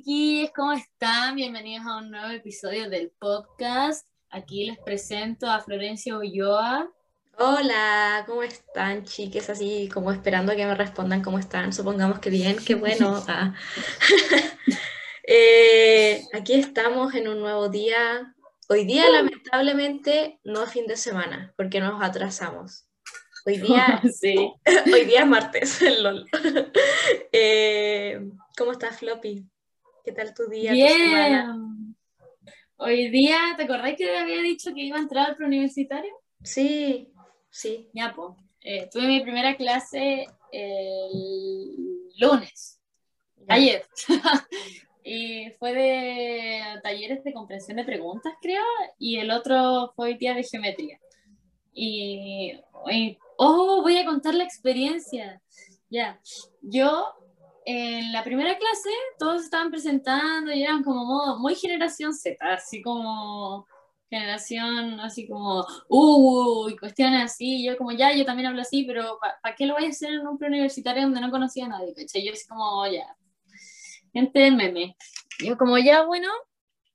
chiquillos, ¿cómo están? Bienvenidos a un nuevo episodio del podcast. Aquí les presento a Florencia Ulloa. Hola, ¿cómo están, chiques? Así como esperando que me respondan cómo están. Supongamos que bien, qué bueno. Ah. Eh, aquí estamos en un nuevo día. Hoy día, Uh. lamentablemente, no es fin de semana, porque nos atrasamos. Hoy día, sí. hoy día es martes, lol. Eh, ¿cómo estás, Floppy? ¿Qué tal tu día, tu semana? Bien. Hoy día, ¿te acordás que había dicho que iba a entrar al preuniversitario? Sí, sí. Ya, pues. eh, tuve mi primera clase el lunes, ya. ayer. y fue de talleres de comprensión de preguntas, creo, y el otro fue hoy día de geometría. Y, y- oh, voy a contar la experiencia. Ya, yo en la primera clase todos estaban presentando y eran como modo- muy generación Z, así como generación, así como, uh, cuestiones así. Yo como, ya, yo también hablo así, pero ¿para qué lo voy a hacer en un preuniversitario donde no conocía a nadie? Yo así como, ya, gente meme. Yo como, ya, bueno,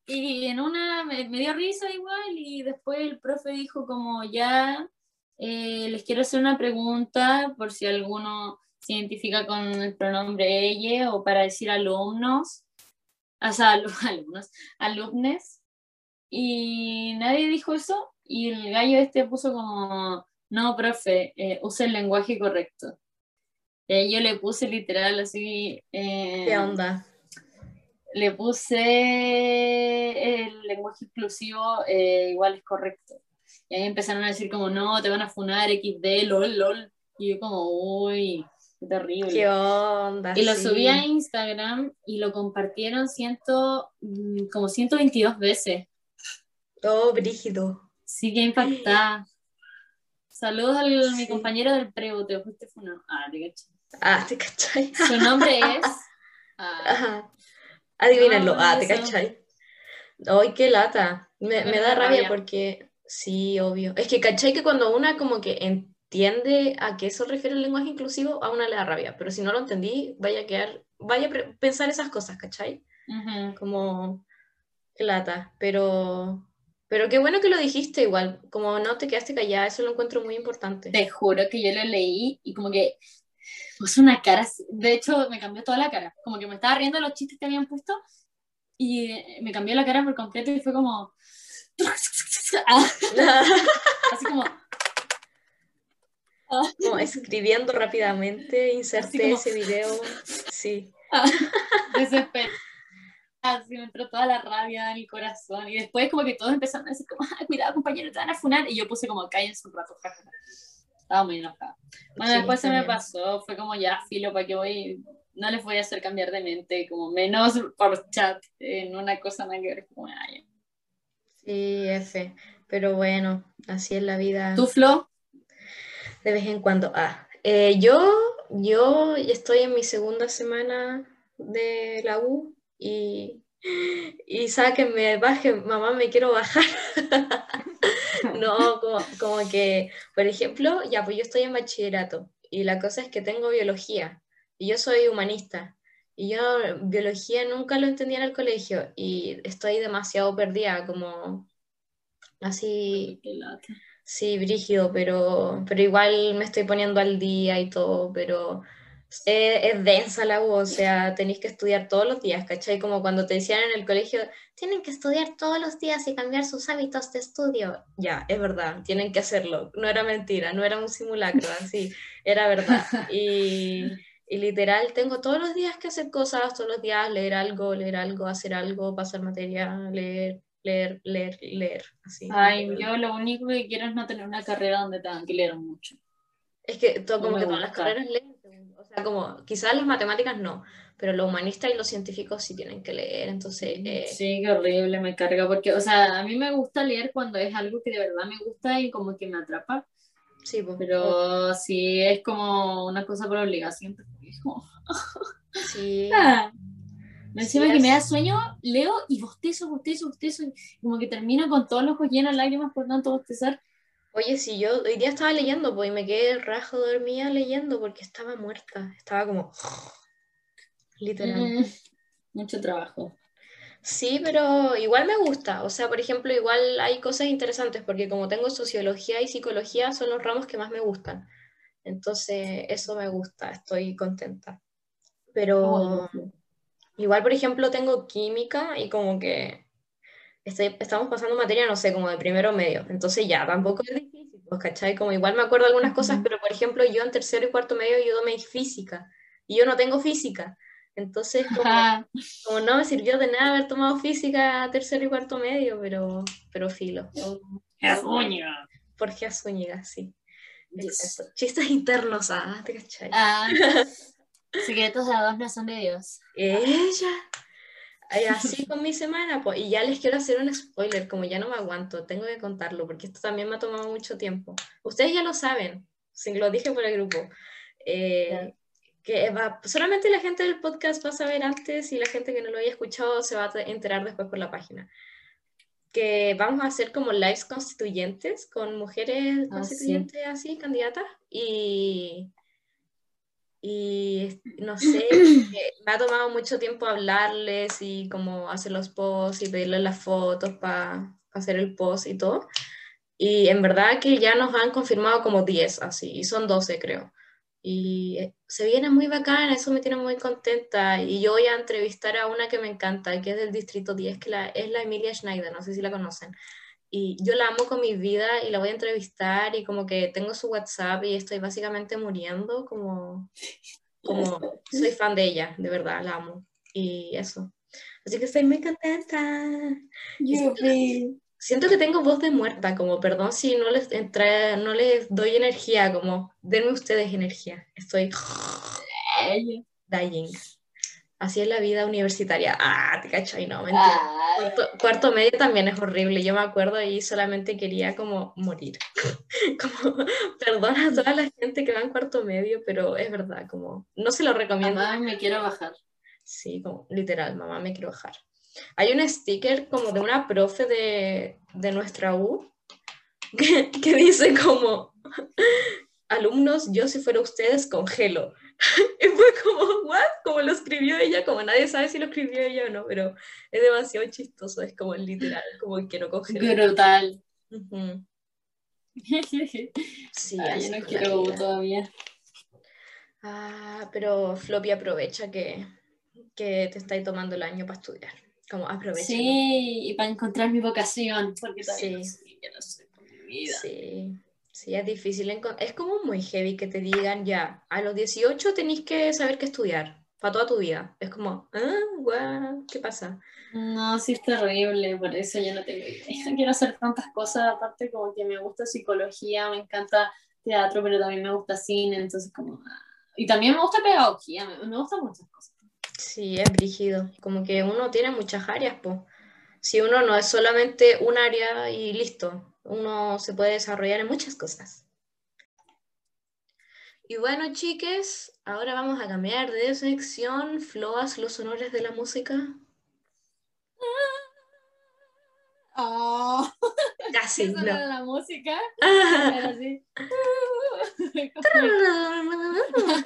y en una me, me dio risa igual y después el profe dijo como, ya, eh, les quiero hacer una pregunta por si alguno se identifica con el pronombre ella o para decir alumnos, o sea, alu- alumnos, alumnes. Y nadie dijo eso y el gallo este puso como, no, profe, eh, use el lenguaje correcto. Y yo le puse literal así... eh, ¿Qué onda? le puse el lenguaje inclusivo eh, igual es correcto. Y ahí empezaron a decir como, no, te van a funar XD, lol, lol. Y yo como, uy, terrible. ¿Qué onda? y lo Sí. subí a Instagram y lo compartieron ciento, mm, como 122 veces. Oh, brígido. Sí que impactada. Saludos a mi compañero del preo, te fuiste funado. Ah, te caché. Ah, ¿te cachai? Su nombre es... ah, Ajá. Adivínalo. No, ah, ¿te cachai? Ay, qué lata. Me, Me da rabia. porque, sí, obvio. Es que, ¿cachai? Que cuando una como que entiende a qué se refiere el lenguaje inclusivo, a una le da rabia. Pero si no lo entendí, vaya a quedar, vaya a pensar esas cosas, ¿cachai? ujú. Como, qué lata. Pero, pero qué bueno que lo dijiste igual. Como no te quedaste callada, eso lo encuentro muy importante. Te juro que yo lo leí y como que puso una cara, de hecho me cambió toda la cara, como que me estaba riendo de los chistes que habían puesto y eh, me cambió la cara por completo y fue como... Ah, así como... Como escribiendo rápidamente, inserté como- ese video. Sí. desesperada. Así me entró toda la rabia en el corazón y después como que todos empezaron a decir como, "Ah, cuidado compañero, te van a funar y yo puse como, cállense un rato, jajaja. Estaba muy enojada. Bueno, Sí, después se me también. pasó, fue como ya, filo, ¿para qué voy? No les voy a hacer cambiar de mente, como menos por chat, en una cosa nada que ver, como, ay. Sí, F. Pero bueno, así es la vida ¿Tú, Flo? De vez en cuando. Ah, eh, yo, estoy en mi segunda semana de la U y, y sáquenme, bajen, mamá, me quiero bajar. No, como, que, por ejemplo, ya, pues yo estoy en bachillerato y la cosa es que tengo biología y yo soy humanista y yo biología nunca lo entendía en el colegio y estoy demasiado perdida, como así. Sí, brígido, pero, pero igual me estoy poniendo al día y todo, pero es, es densa la U, o sea, tenéis que estudiar todos los días, ¿cachai? Como cuando te decían en el colegio, tienen que estudiar todos los días y cambiar sus hábitos de estudio. Ya, es verdad, tienen que hacerlo. No era mentira, no era un simulacro, así, era verdad. Y, y literal, tengo todos los días que hacer cosas, todos los días leer algo, leer algo, hacer algo, pasar materia, leer, leer, leer, leer, así. Ay, yo lo único que quiero es no tener una carrera donde tengan que leer mucho. Es que to- No como me que todas las carreras leen, o sea, como quizás las matemáticas no, pero los humanistas y los científicos sí tienen que leer, entonces... eh, Sí, qué horrible, me carga, porque, o sea, a mí me gusta leer cuando es algo que de verdad me gusta y como que me atrapa, sí, pues, pero si es como una cosa por obligación, pues, es como... sí. Ah. Encima Sí, que me da sueño, leo y bostezo, bostezo, bostezo, como que termino con todos los ojos llenos de lágrimas por tanto bostezar. Oye, si yo hoy día estaba leyendo, pues y me quedé rajo dormida leyendo porque estaba muerta, estaba como literal. Mm, mucho trabajo. Sí, pero igual me gusta. O sea, por ejemplo, igual hay cosas interesantes porque como tengo sociología y psicología son los ramos que más me gustan. Entonces, eso me gusta, estoy contenta. Pero igual, por ejemplo, tengo química y como que estoy, estamos pasando materia, no sé, como de primero medio. Entonces ya, tampoco es difícil, pues, ¿cachai? Como igual me acuerdo algunas cosas, pero por ejemplo, yo en tercero y cuarto medio yo tomé física y yo no tengo física. Entonces, como, no me sirvió de nada haber tomado física tercero y cuarto medio, pero, pero filo. Zúñiga. Jorge Zúñiga, sí. Chistes internos, ah, te cachai. Ah, secretos de dos no son de Dios. Ella. Así con mi semana, pues, y ya les quiero hacer un spoiler, como ya no me aguanto, tengo que contarlo, porque esto también me ha tomado mucho tiempo. Ustedes ya lo saben, si lo dije por el grupo. Eh, que va, solamente la gente del podcast va a saber antes y la gente que no lo haya escuchado se va a enterar después por la página. Que vamos a hacer como lives constituyentes con mujeres ah, constituyentes así, candidatas. Y, y no sé, me ha tomado mucho tiempo hablarles y como hacer los posts y pedirles las fotos para hacer el post y todo. Y en verdad que ya nos han confirmado como 10 así, y son 12 creo. Y eh, se viene muy bacana, eso me tiene muy contenta. Y yo voy a entrevistar a una que me encanta, que es del Distrito 10, que la, es la Emilia Schneider, no sé si la conocen. Y yo la amo con mi vida y la voy a entrevistar y como que tengo su WhatsApp y estoy básicamente muriendo, como, como soy fan de ella, de verdad, la amo. Y eso. Así que estoy muy contenta. Yo siento que tengo voz de muerta, como perdón si no les entra, no les doy energía, como denme ustedes energía. Estoy dying. Así es la vida universitaria. Ah, te cacho y no, mentira. Cuarto, medio también es horrible. Yo me acuerdo y solamente quería como morir. como, perdona a toda la gente que va en cuarto medio, pero es verdad, como, no se lo recomiendo. Mamá, me quiero bajar. Sí, como, literal, mamá, me quiero bajar. Hay un sticker como de una profe de, de nuestra U que, que, dice como, alumnos, yo si fuera ustedes congelo. y fue como, ¿what? Como lo escribió ella, como nadie sabe si lo escribió ella o no, pero es demasiado chistoso, es como literal, como que no congelo. Brutal. sí, yo no quiero todavía. Ah, pero Floppy aprovecha que, que te estáis tomando el año para estudiar. Como aprovecho. Sí, y para encontrar mi vocación, porque todavía sí. no sé, mi vida. Sí, sí, es difícil. Es como muy heavy que te digan ya, a los 18 tenéis que saber qué estudiar para toda tu vida. Es como, ah, ¿qué pasa? No, sí es terrible, por eso yo no tengo idea. Quiero hacer tantas cosas, aparte como que me gusta psicología, me encanta teatro, pero también me gusta cine, entonces como... Ah, y también me gusta pedagogía, me, me gustan muchas cosas. Sí, es brígido. Como que uno tiene muchas áreas, pues. Si uno no es solamente un área y listo, uno se puede desarrollar en muchas cosas. Y bueno, chiques, ahora vamos a cambiar de sección. Floas, los honores de la música. Oh. Casi, no. la música.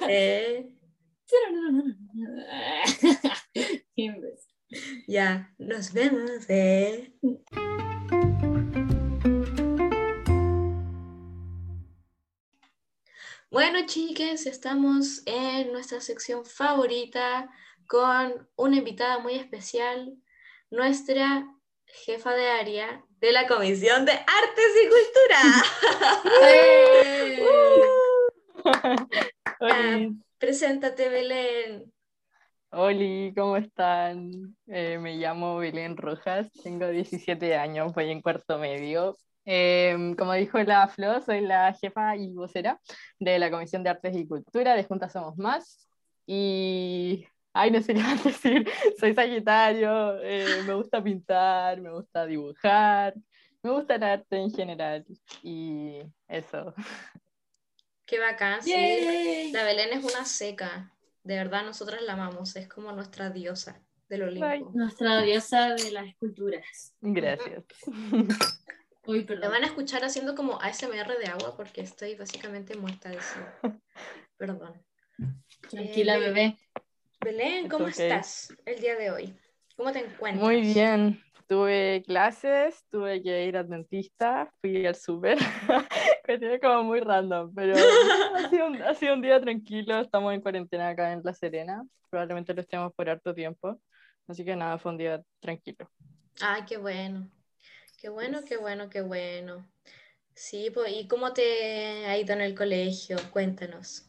eh. ya, nos vemos. Eh. Bueno, chiques, estamos en nuestra sección favorita con una invitada muy especial, nuestra jefa de área de la Comisión de Artes y Cultura. Preséntate, Belén. Hola, ¿cómo están? Eh, me llamo Belén Rojas, tengo 17 años, voy en cuarto medio. Em, como dijo la Flo, soy la jefa y vocera de la Comisión de Artes y Cultura de Juntas Somos Más. Y, ay, no sé qué más decir, soy Sagitario, eh, me gusta pintar, me gusta dibujar, me gusta el arte en general y eso. Qué bacán, sí. La Belén es una seca. De verdad, nosotras la amamos. Es como nuestra diosa del Olimpo. Nuestra diosa de las esculturas. Gracias. Uy, perdón. Me van a escuchar haciendo como ASMR de agua porque estoy básicamente muerta de eso. Perdón. Tranquila, eh, bebé. Belén, ¿cómo Ok. estás el día de hoy? ¿Cómo te encuentras? Muy bien. Tuve clases, tuve que ir al dentista, fui al súper. Cuestión como muy random, pero ha sido, un, ha sido un día tranquilo. Estamos en cuarentena acá en La Serena. Probablemente lo estemos por harto tiempo. Así que nada, fue un día tranquilo. Ay, qué bueno. Qué bueno, qué bueno, qué bueno. Sí, pues, ¿y cómo te ha ido en el colegio? Cuéntanos.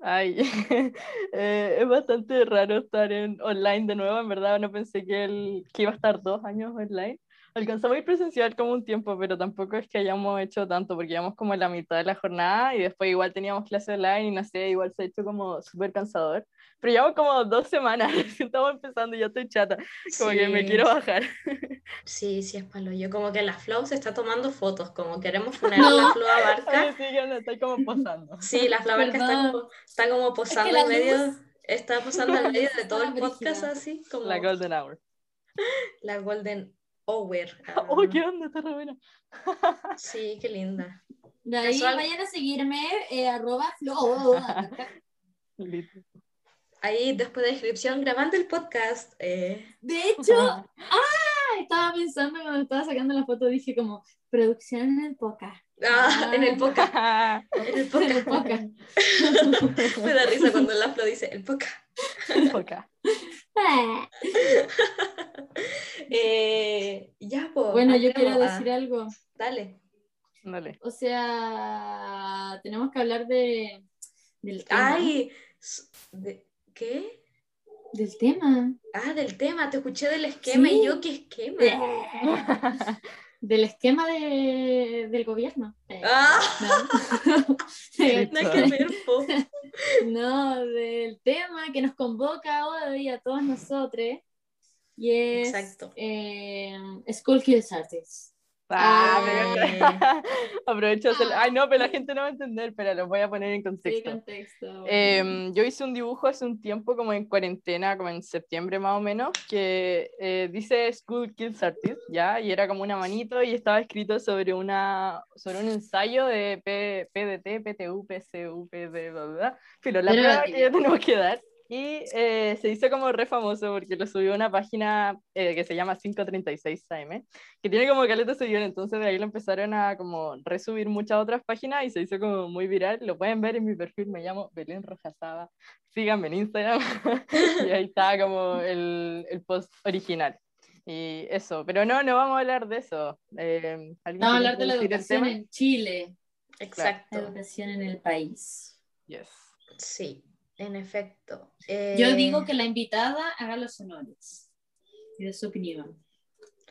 Ay, eh, es bastante raro estar en online de nuevo. En verdad, no pensé que, el, que iba a estar dos años online. Alcanzamos a ir presencial como un tiempo, pero tampoco es que hayamos hecho tanto, porque íbamos como en la mitad de la jornada y después igual teníamos clase online y no sé, igual se ha hecho como súper cansador. Pero llevamos como dos semanas, estamos empezando y ya estoy chata, como que me Sí. quiero bajar. Sí, sí, es palo. Yo como que la Flow se está tomando fotos, como queremos poner a la Flow Abarca. Oye, sí, que no, estoy como posando. Sí, la Flow Abarca está como, está como posando la en medio, luz- está posando en medio de todo el podcast así, como La Golden Hour. la Golden Ah, Oh, qué onda, está re buena. Sí, qué linda. De ahí Casual. vayan a seguirme, eh, arroba flo. Listo. Ahí después de descripción grabando el podcast. eh, De hecho, ah, estaba pensando cuando estaba sacando la foto, dije como, producción en el podcast. ah, en el podcast. En el En el podcast. Me da risa cuando la Flo dice el podcast. Poca. Eh, ya, pues. Bueno, yo quiero decir algo. Dale. Dale. O sea, tenemos que hablar de, del tema. Ay, s- de- ¿qué? Del tema. Ah, del tema, te escuché del esquema Sí. y yo, ¿qué esquema? Del esquema de, del gobierno. Eh, Ah, No. nada que ver, po. No, del tema que nos convoca hoy a todos nosotros. Y es Exacto. eh, School Kills Artists. Ah, de hacer- Ay, no, pero la gente no va a entender, pero lo voy a poner en Sí, contexto. contexto. Em, yo hice un dibujo hace un tiempo, como en cuarentena, como en septiembre más o menos, que eh, dice School Kids Artist, ¿ya? Y era como una manito y estaba escrito sobre, una, sobre un ensayo de P- PDT, PTU, PCU, PD, bla, bla, bla. Pero la prueba que ya tenemos que dar. Y eh, se hizo como re famoso porque lo subió a una página eh, que se llama 536 AM, que tiene como caleta de seguidores, entonces de ahí lo empezaron a como resubir muchas otras páginas y se hizo como muy viral. Lo pueden ver en mi perfil, me llamo Belén Rojasaba. Síganme en Instagram. y ahí está como el, el post original. Y eso, pero no, no vamos a hablar de eso. Eh, ¿alguien Vamos a hablar de la educación en Chile. La Exacto. educación en el país. Yes. Sí, en efecto. Yo Eh, digo que la invitada haga los honores y de su opinión.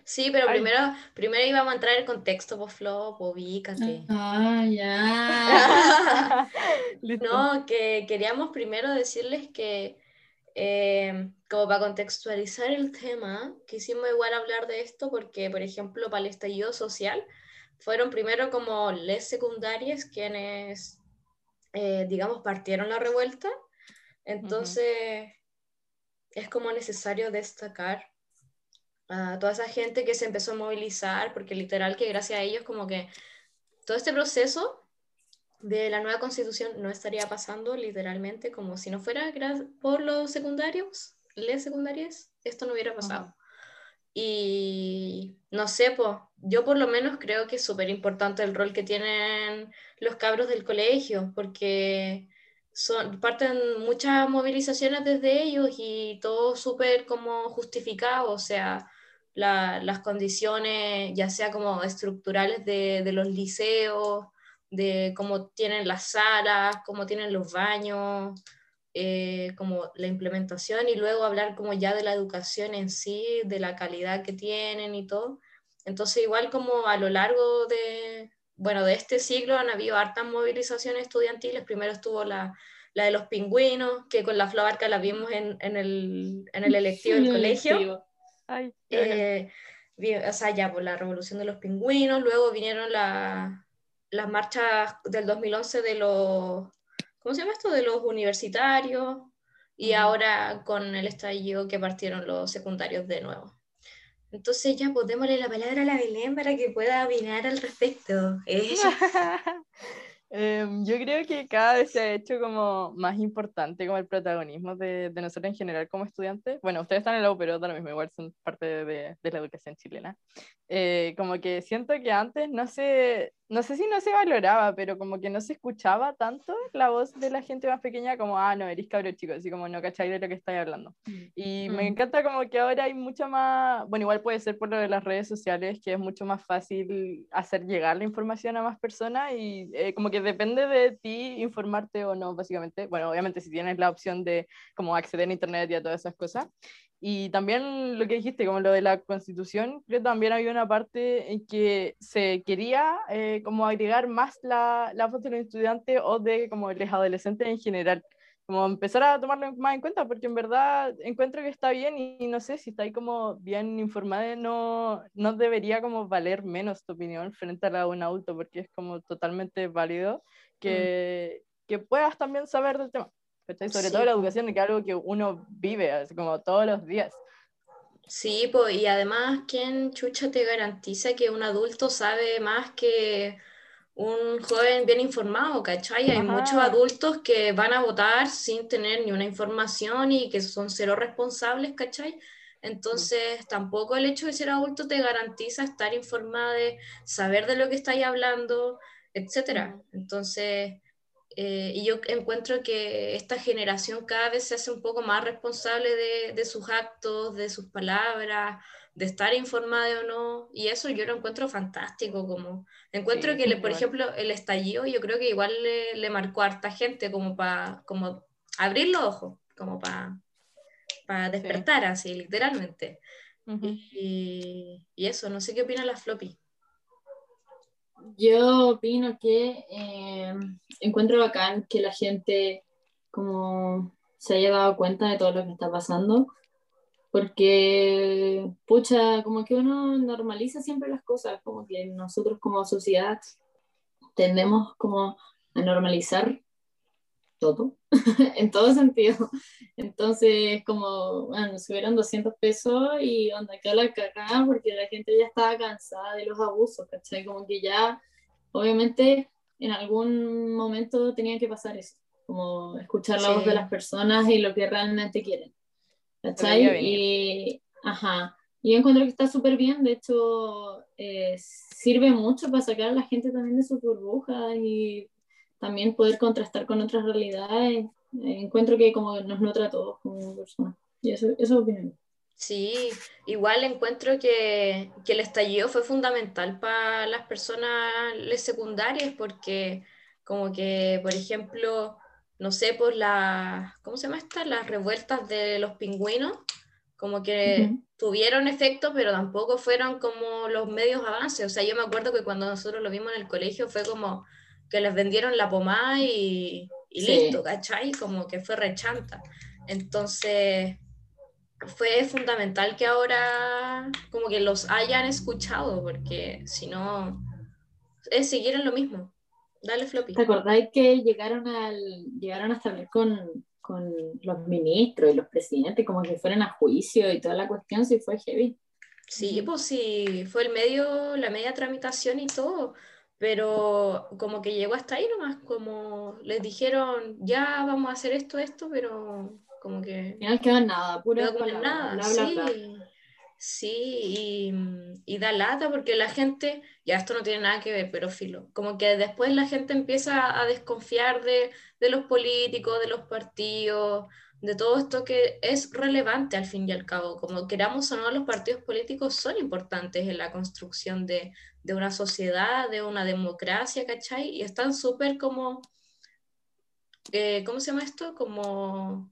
Sí, pero Ay. primero, primero íbamos a entrar en contexto, pues Flo, ubícate. Ah, ya. No, que queríamos primero decirles que, eh, como para contextualizar el tema, quisimos igual hablar de esto porque, por ejemplo, para el estallido social, fueron primero como les secundarias quienes, eh, digamos, partieron la revuelta. Entonces, es como necesario destacar a toda esa gente que se empezó a movilizar, porque literal que gracias a ellos como que todo este proceso de la nueva constitución no estaría pasando literalmente como si no fuera por los secundarios, les secundarias, esto no hubiera pasado. Y no sé, pues, yo por lo menos creo que es súper importante el rol que tienen los cabros del colegio, porque son, parten muchas movilizaciones desde ellos y todo súper como justificado, o sea, la- las condiciones, ya sea como estructurales de, de los liceos, de cómo tienen las salas, cómo tienen los baños, eh, como la implementación y luego hablar como ya de la educación en sí, de la calidad que tienen y todo. Entonces igual como a lo largo de, bueno, de este siglo han habido hartas movilizaciones estudiantiles. Primero estuvo la, la de los pingüinos, que con la Flobarca la vimos en, en, el, en el electivo del colegio. Electivo. Ay. Eh, o sea, ya por la revolución de los pingüinos, luego vinieron la- las marchas del 2011 de los, ¿cómo se llama esto? De los universitarios, y ahora con el estallido que partieron los secundarios de nuevo. Entonces ya, pues démosle la palabra a la Belén para que pueda opinar al respecto. Eh, Em, yo creo que cada vez se ha hecho como más importante como el protagonismo de, de nosotros en general como estudiantes. Bueno, ustedes están en la U, pero ahora mismo igual son parte de, de la educación chilena. Eh, como que siento que antes no sé, no sé si no se valoraba, pero como que no se escuchaba tanto la voz de la gente más pequeña como, ah, no, eres cabro chico, así como no cacháis de lo que estáis hablando. Mm. Y me mm. encanta como que ahora hay mucha más, bueno, igual puede ser por lo de las redes sociales, que es mucho más fácil hacer llegar la información a más personas y eh, como que depende de ti informarte o no, básicamente. Bueno, obviamente si tienes la opción de como acceder a internet y a todas esas cosas. Y también lo que dijiste, como lo de la constitución, creo que también había una parte en que se quería eh, como agregar más la, la voz de los estudiantes o de como los adolescentes en general, como empezar a tomarlo más en cuenta, porque en verdad encuentro que está bien y, no sé si está ahí como bien informada, no, no debería como valer menos tu opinión frente a la de un adulto, porque es como totalmente válido que, mm. que puedas también saber del tema. Sobre todo la educación, que es algo que uno vive, así como todos los días. Sí, pues, y además, ¿quién chucha te garantiza que un adulto sabe más que un joven bien informado, ¿cachai? Hay muchos adultos que van a votar sin tener ni una información y que son cero responsables, ¿cachai? Entonces, tampoco el hecho de ser adulto te garantiza estar informado, de saber de lo que estáis hablando, etcétera. Entonces, eh, y yo encuentro que esta generación cada vez se hace un poco más responsable de, de, sus actos, de sus palabras, de estar informada o no. Y eso yo lo encuentro fantástico. Como, encuentro que, por ejemplo, el estallido yo creo que igual le, le marcó a harta gente como para como abrir los ojos, como para para despertar así, literalmente. y, y, eso, no sé qué opina la floppy. Yo opino que eh, encuentro bacán que la gente como se haya dado cuenta de todo lo que está pasando, porque, pucha, como que uno normaliza siempre las cosas, como que nosotros como sociedad tendemos como a normalizar todo, en todo sentido. Entonces, como, bueno, subieron 200 pesos y onda, acá la cagada porque la gente ya estaba cansada de los abusos, ¿cachai? Como que ya, obviamente, en algún momento tenía que pasar eso, como escuchar la voz de las personas y lo que realmente quieren, ¿cachai? Y, ajá, y yo encuentro que está súper bien, de hecho, eh, sirve mucho para sacar a la gente también de su burbuja y también poder contrastar con otras realidades. Eh, encuentro que como nos nutre a todos como personas. Y eso, eso es opinión. Sí, igual encuentro que, que, el estallido fue fundamental para las personas secundarias porque como que, por ejemplo, no sé, por la, ¿cómo se llama esta? Las revueltas de los pingüinos, como que tuvieron efecto, pero tampoco fueron como los medios avances. O sea, yo me acuerdo que cuando nosotros lo vimos en el colegio fue como, que les vendieron la pomada y, y listo, ¿cachai? Como que fue rechanta. Entonces, fue fundamental que ahora como que los hayan escuchado, porque si no, es seguir en lo mismo. Dale, Floppy. ¿Te acordáis que llegaron, al, llegaron hasta hablar con, con los ministros y los presidentes, como que fueron a juicio y toda la cuestión, si fue heavy? Sí, pues sí, fue el medio, la media tramitación y todo pero como que llegó hasta ahí nomás, como les dijeron, ya vamos a hacer esto, esto, pero como que... no quedó nada, pura nada, sí, sí, y, da lata porque la gente, ya esto no tiene nada que ver, pero filo, como que después la gente empieza a desconfiar de, de los políticos, de los partidos, de todo esto que es relevante al fin y al cabo, como queramos o no, los partidos políticos son importantes en la construcción de, de una sociedad, de una democracia, ¿cachai? Y están súper como, eh, ¿cómo se llama esto? Como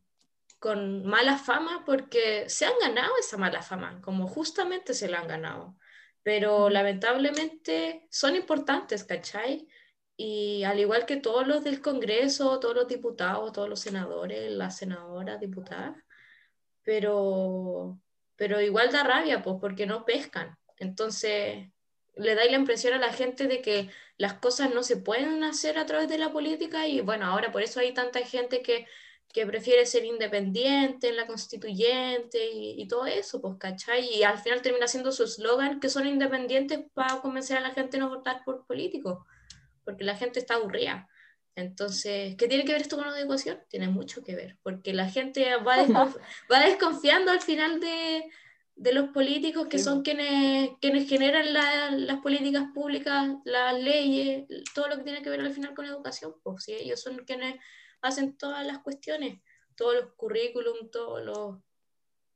con mala fama porque se han ganado esa mala fama, como justamente se la han ganado. Pero lamentablemente son importantes, ¿cachai? Y al igual que todos los del Congreso, todos los diputados, todos los senadores, las senadoras, diputadas, pero, pero igual da rabia, pues, porque no pescan. Entonces, le dais la impresión a la gente de que las cosas no se pueden hacer a través de la política y bueno, ahora por eso hay tanta gente que, que prefiere ser independiente en la constituyente y, y, todo eso, pues, ¿cachai? Y al final termina siendo su eslogan que son independientes para convencer a la gente de no votar por políticos, porque la gente está aburrida. Entonces, ¿qué tiene que ver esto con la educación? Tiene mucho que ver, porque la gente va, va desconfiando al final de, de los políticos que son quienes, quienes generan las políticas públicas, las leyes, todo lo que tiene que ver al final con educación, pues sí, ellos son quienes hacen todas las cuestiones, todos los currículum, todos los,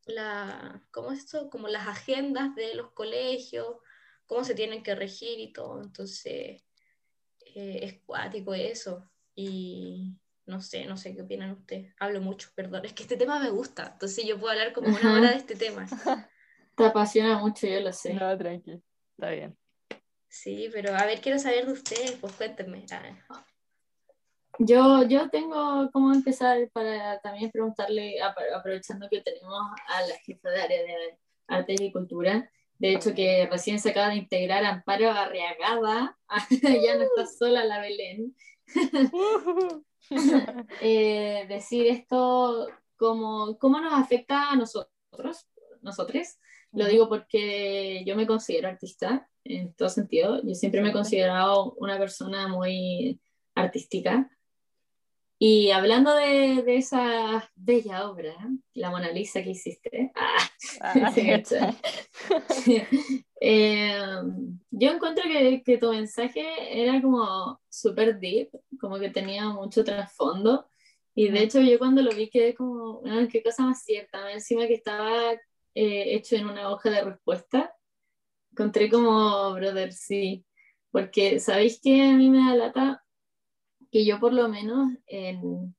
la, ¿cómo es esto? Como las agendas de los colegios, cómo se tienen que regir y todo, entonces eh, es cuático eso, y no sé, no sé qué opinan ustedes. Hablo mucho, perdón. Es que este tema me gusta, entonces yo puedo hablar como una hora de este tema. Te apasiona mucho, yo lo sé. No, tranqui, está bien. Sí, pero a ver, quiero saber de ustedes, pues cuéntenme. Yo, yo tengo cómo empezar para también preguntarle, aprovechando que tenemos a la jefa de área de arte y cultura, de hecho que recién se acaba de integrar Amparo Arriagada, ya no está sola la Belén. Eh, decir esto, como, ¿cómo nos afecta a nosotros, nosotros? Lo digo porque yo me considero artista en todo sentido. Yo siempre me he considerado una persona muy artística. Y hablando de, de esa bella obra, la Mona Lisa que hiciste, ah, ah eh, yo encuentro que, que, tu mensaje era como súper deep, como que tenía mucho trasfondo. Y de hecho yo cuando lo vi quedé como, qué cosa más cierta, encima que estaba eh, hecho en una hoja de respuesta. Encontré como, brother, sí, porque sabéis que a mí me da lata que yo por lo menos en,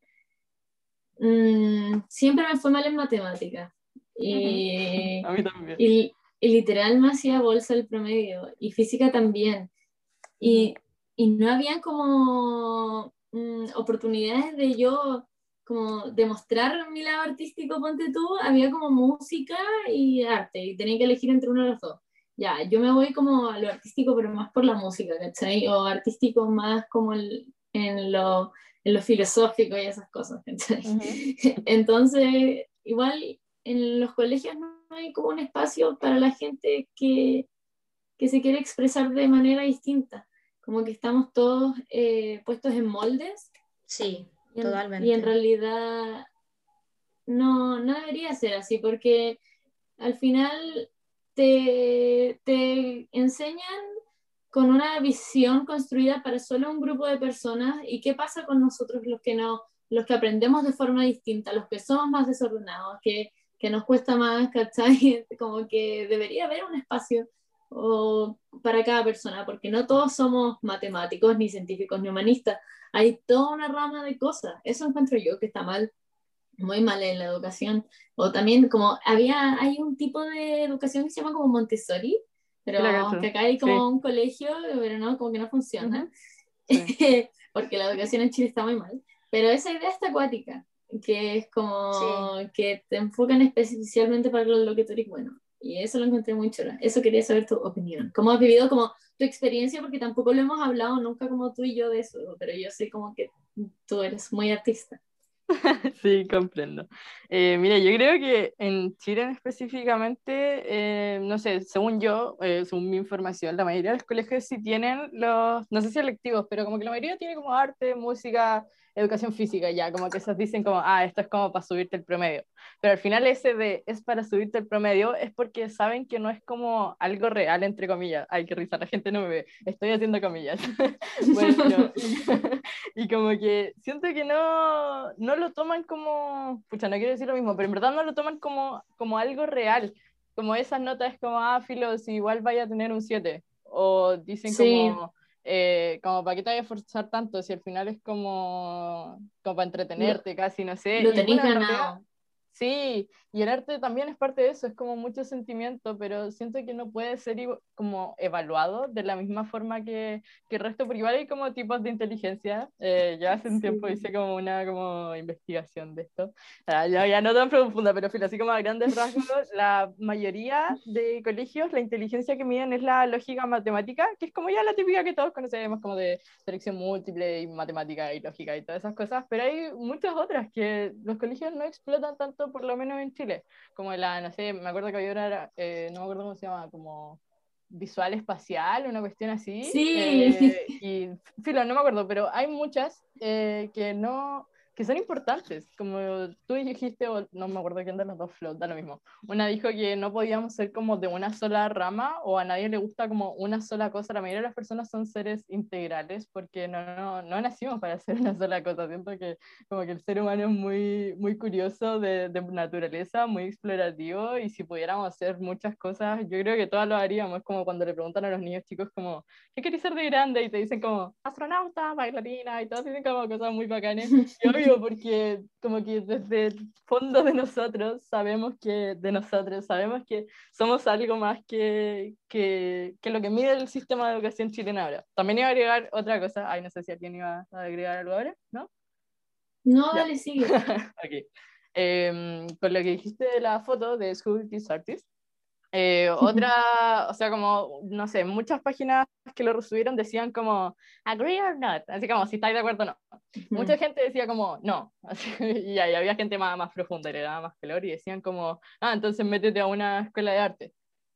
mm, siempre me fue mal en matemáticas. Y, a mí también. Y, literal me hacía bolsa el promedio y física también. Y, y no habían como mm, oportunidades de yo como demostrar mi lado artístico, ponte tú, había como música y arte, y tenía que elegir entre uno de los dos. Ya, yo me voy como a lo artístico, pero más por la música, ¿cachai? O artístico más como en, lo, en lo filosófico y esas cosas, ¿cachai? Entonces, igual en los colegios no hay como un espacio para la gente que, que se quiere expresar de manera distinta, como que estamos todos eh, puestos en moldes. Sí y Totalmente. Y en realidad no, no debería ser así, porque al final te, te enseñan con una visión construida para solo un grupo de personas y qué pasa con nosotros los que no los que aprendemos de forma distinta, los que somos más desordenados, que, que nos cuesta más, ¿cachai? Como que debería haber un espacio o, para cada persona, porque no todos somos matemáticos, ni científicos, ni humanistas hay toda una rama de cosas. Eso encuentro yo que está mal, muy mal en la educación. O también como había, hay un tipo de educación que se llama como Montessori, pero que acá hay como un colegio, pero no, como que no funciona. Porque la educación en Chile está muy mal. Pero esa idea está acuática, que es como que te enfocan especialmente para lo que tú eres bueno. Y eso lo encontré muy chulo. Eso quería saber tu opinión. ¿Cómo has vivido como tu experiencia? Porque tampoco lo hemos hablado nunca como tú y yo de eso, pero yo sé como que tú eres muy artista. sí, comprendo. Eh, mira, yo creo que en Chile específicamente, eh, no sé, según yo, eh, según mi información, la mayoría de los colegios sí tienen los, no sé si electivos, pero como que la mayoría tiene como arte, música, educación física, ya, como que esos dicen como, ah, esto es como para subirte el promedio. Pero al final ese de es para subirte el promedio es porque saben que no es como algo real, entre comillas. Ay, qué risa, la gente no me ve, estoy haciendo comillas. bueno, y, como que siento que no, no lo toman como, pucha, no quiero decir lo mismo, pero en verdad no lo toman como, como algo real. Como esas notas es como, ah, filo, si igual vaya a tener un 7. O dicen como eh, como para qué te vayas a esforzar tanto si al final es como, como para entretenerte, casi, no sé. Lo ganado. Sí, y el arte también es parte de eso, es como mucho sentimiento, pero siento que no puede ser como evaluado de la misma forma que, que el resto, porque igual hay como tipos de inteligencia. Eh, yo hace un tiempo hice como una como investigación de esto. Ah, ya, ya, no tan profunda, pero así como a grandes rasgos, la mayoría de colegios, la inteligencia que miden es la lógica matemática, que es como ya la típica que todos conocemos, como de selección múltiple y matemática y lógica y todas esas cosas, pero hay muchas otras que los colegios no explotan tanto por lo menos en Chile. Como la, no sé, me acuerdo que había una, eh, no me acuerdo cómo se llama, como visual espacial, una cuestión así. Sí. Eh, y, filo, no me acuerdo, pero hay muchas eh, que no, que son importantes, como tú dijiste, o no me acuerdo quién de los dos da lo mismo. Una dijo que no podíamos ser como de una sola rama o a nadie le gusta como una sola cosa. La mayoría de las personas son seres integrales porque no, no, no nacimos para hacer una sola cosa. Siento que como que el ser humano es muy, muy curioso de, de naturaleza, muy explorativo y si pudiéramos hacer muchas cosas, yo creo que todas lo haríamos. Es como cuando le preguntan a los niños chicos como, ¿qué querés ser de grande? Y te dicen como, astronauta, bailarina y todos dicen como cosas muy bacanas. Y obvio, porque como que desde el fondo de nosotros sabemos que, de nosotros, sabemos que somos algo más que, que, que lo que mide el sistema de educación chilena ahora. También iba a agregar otra cosa, ay, no sé si alguien iba a agregar algo ahora, ¿no? No, dale, sigue. ok. Em, con lo que dijiste de la foto de School Kids Artist, eh, otra, o sea, como, no sé, muchas páginas que lo resubieron decían como, agree or not, así como, si estáis de acuerdo o no. Mucha gente decía como, no, y ahí había gente más, más profunda, le daba más calor y decían como, ah, entonces métete a una escuela de arte.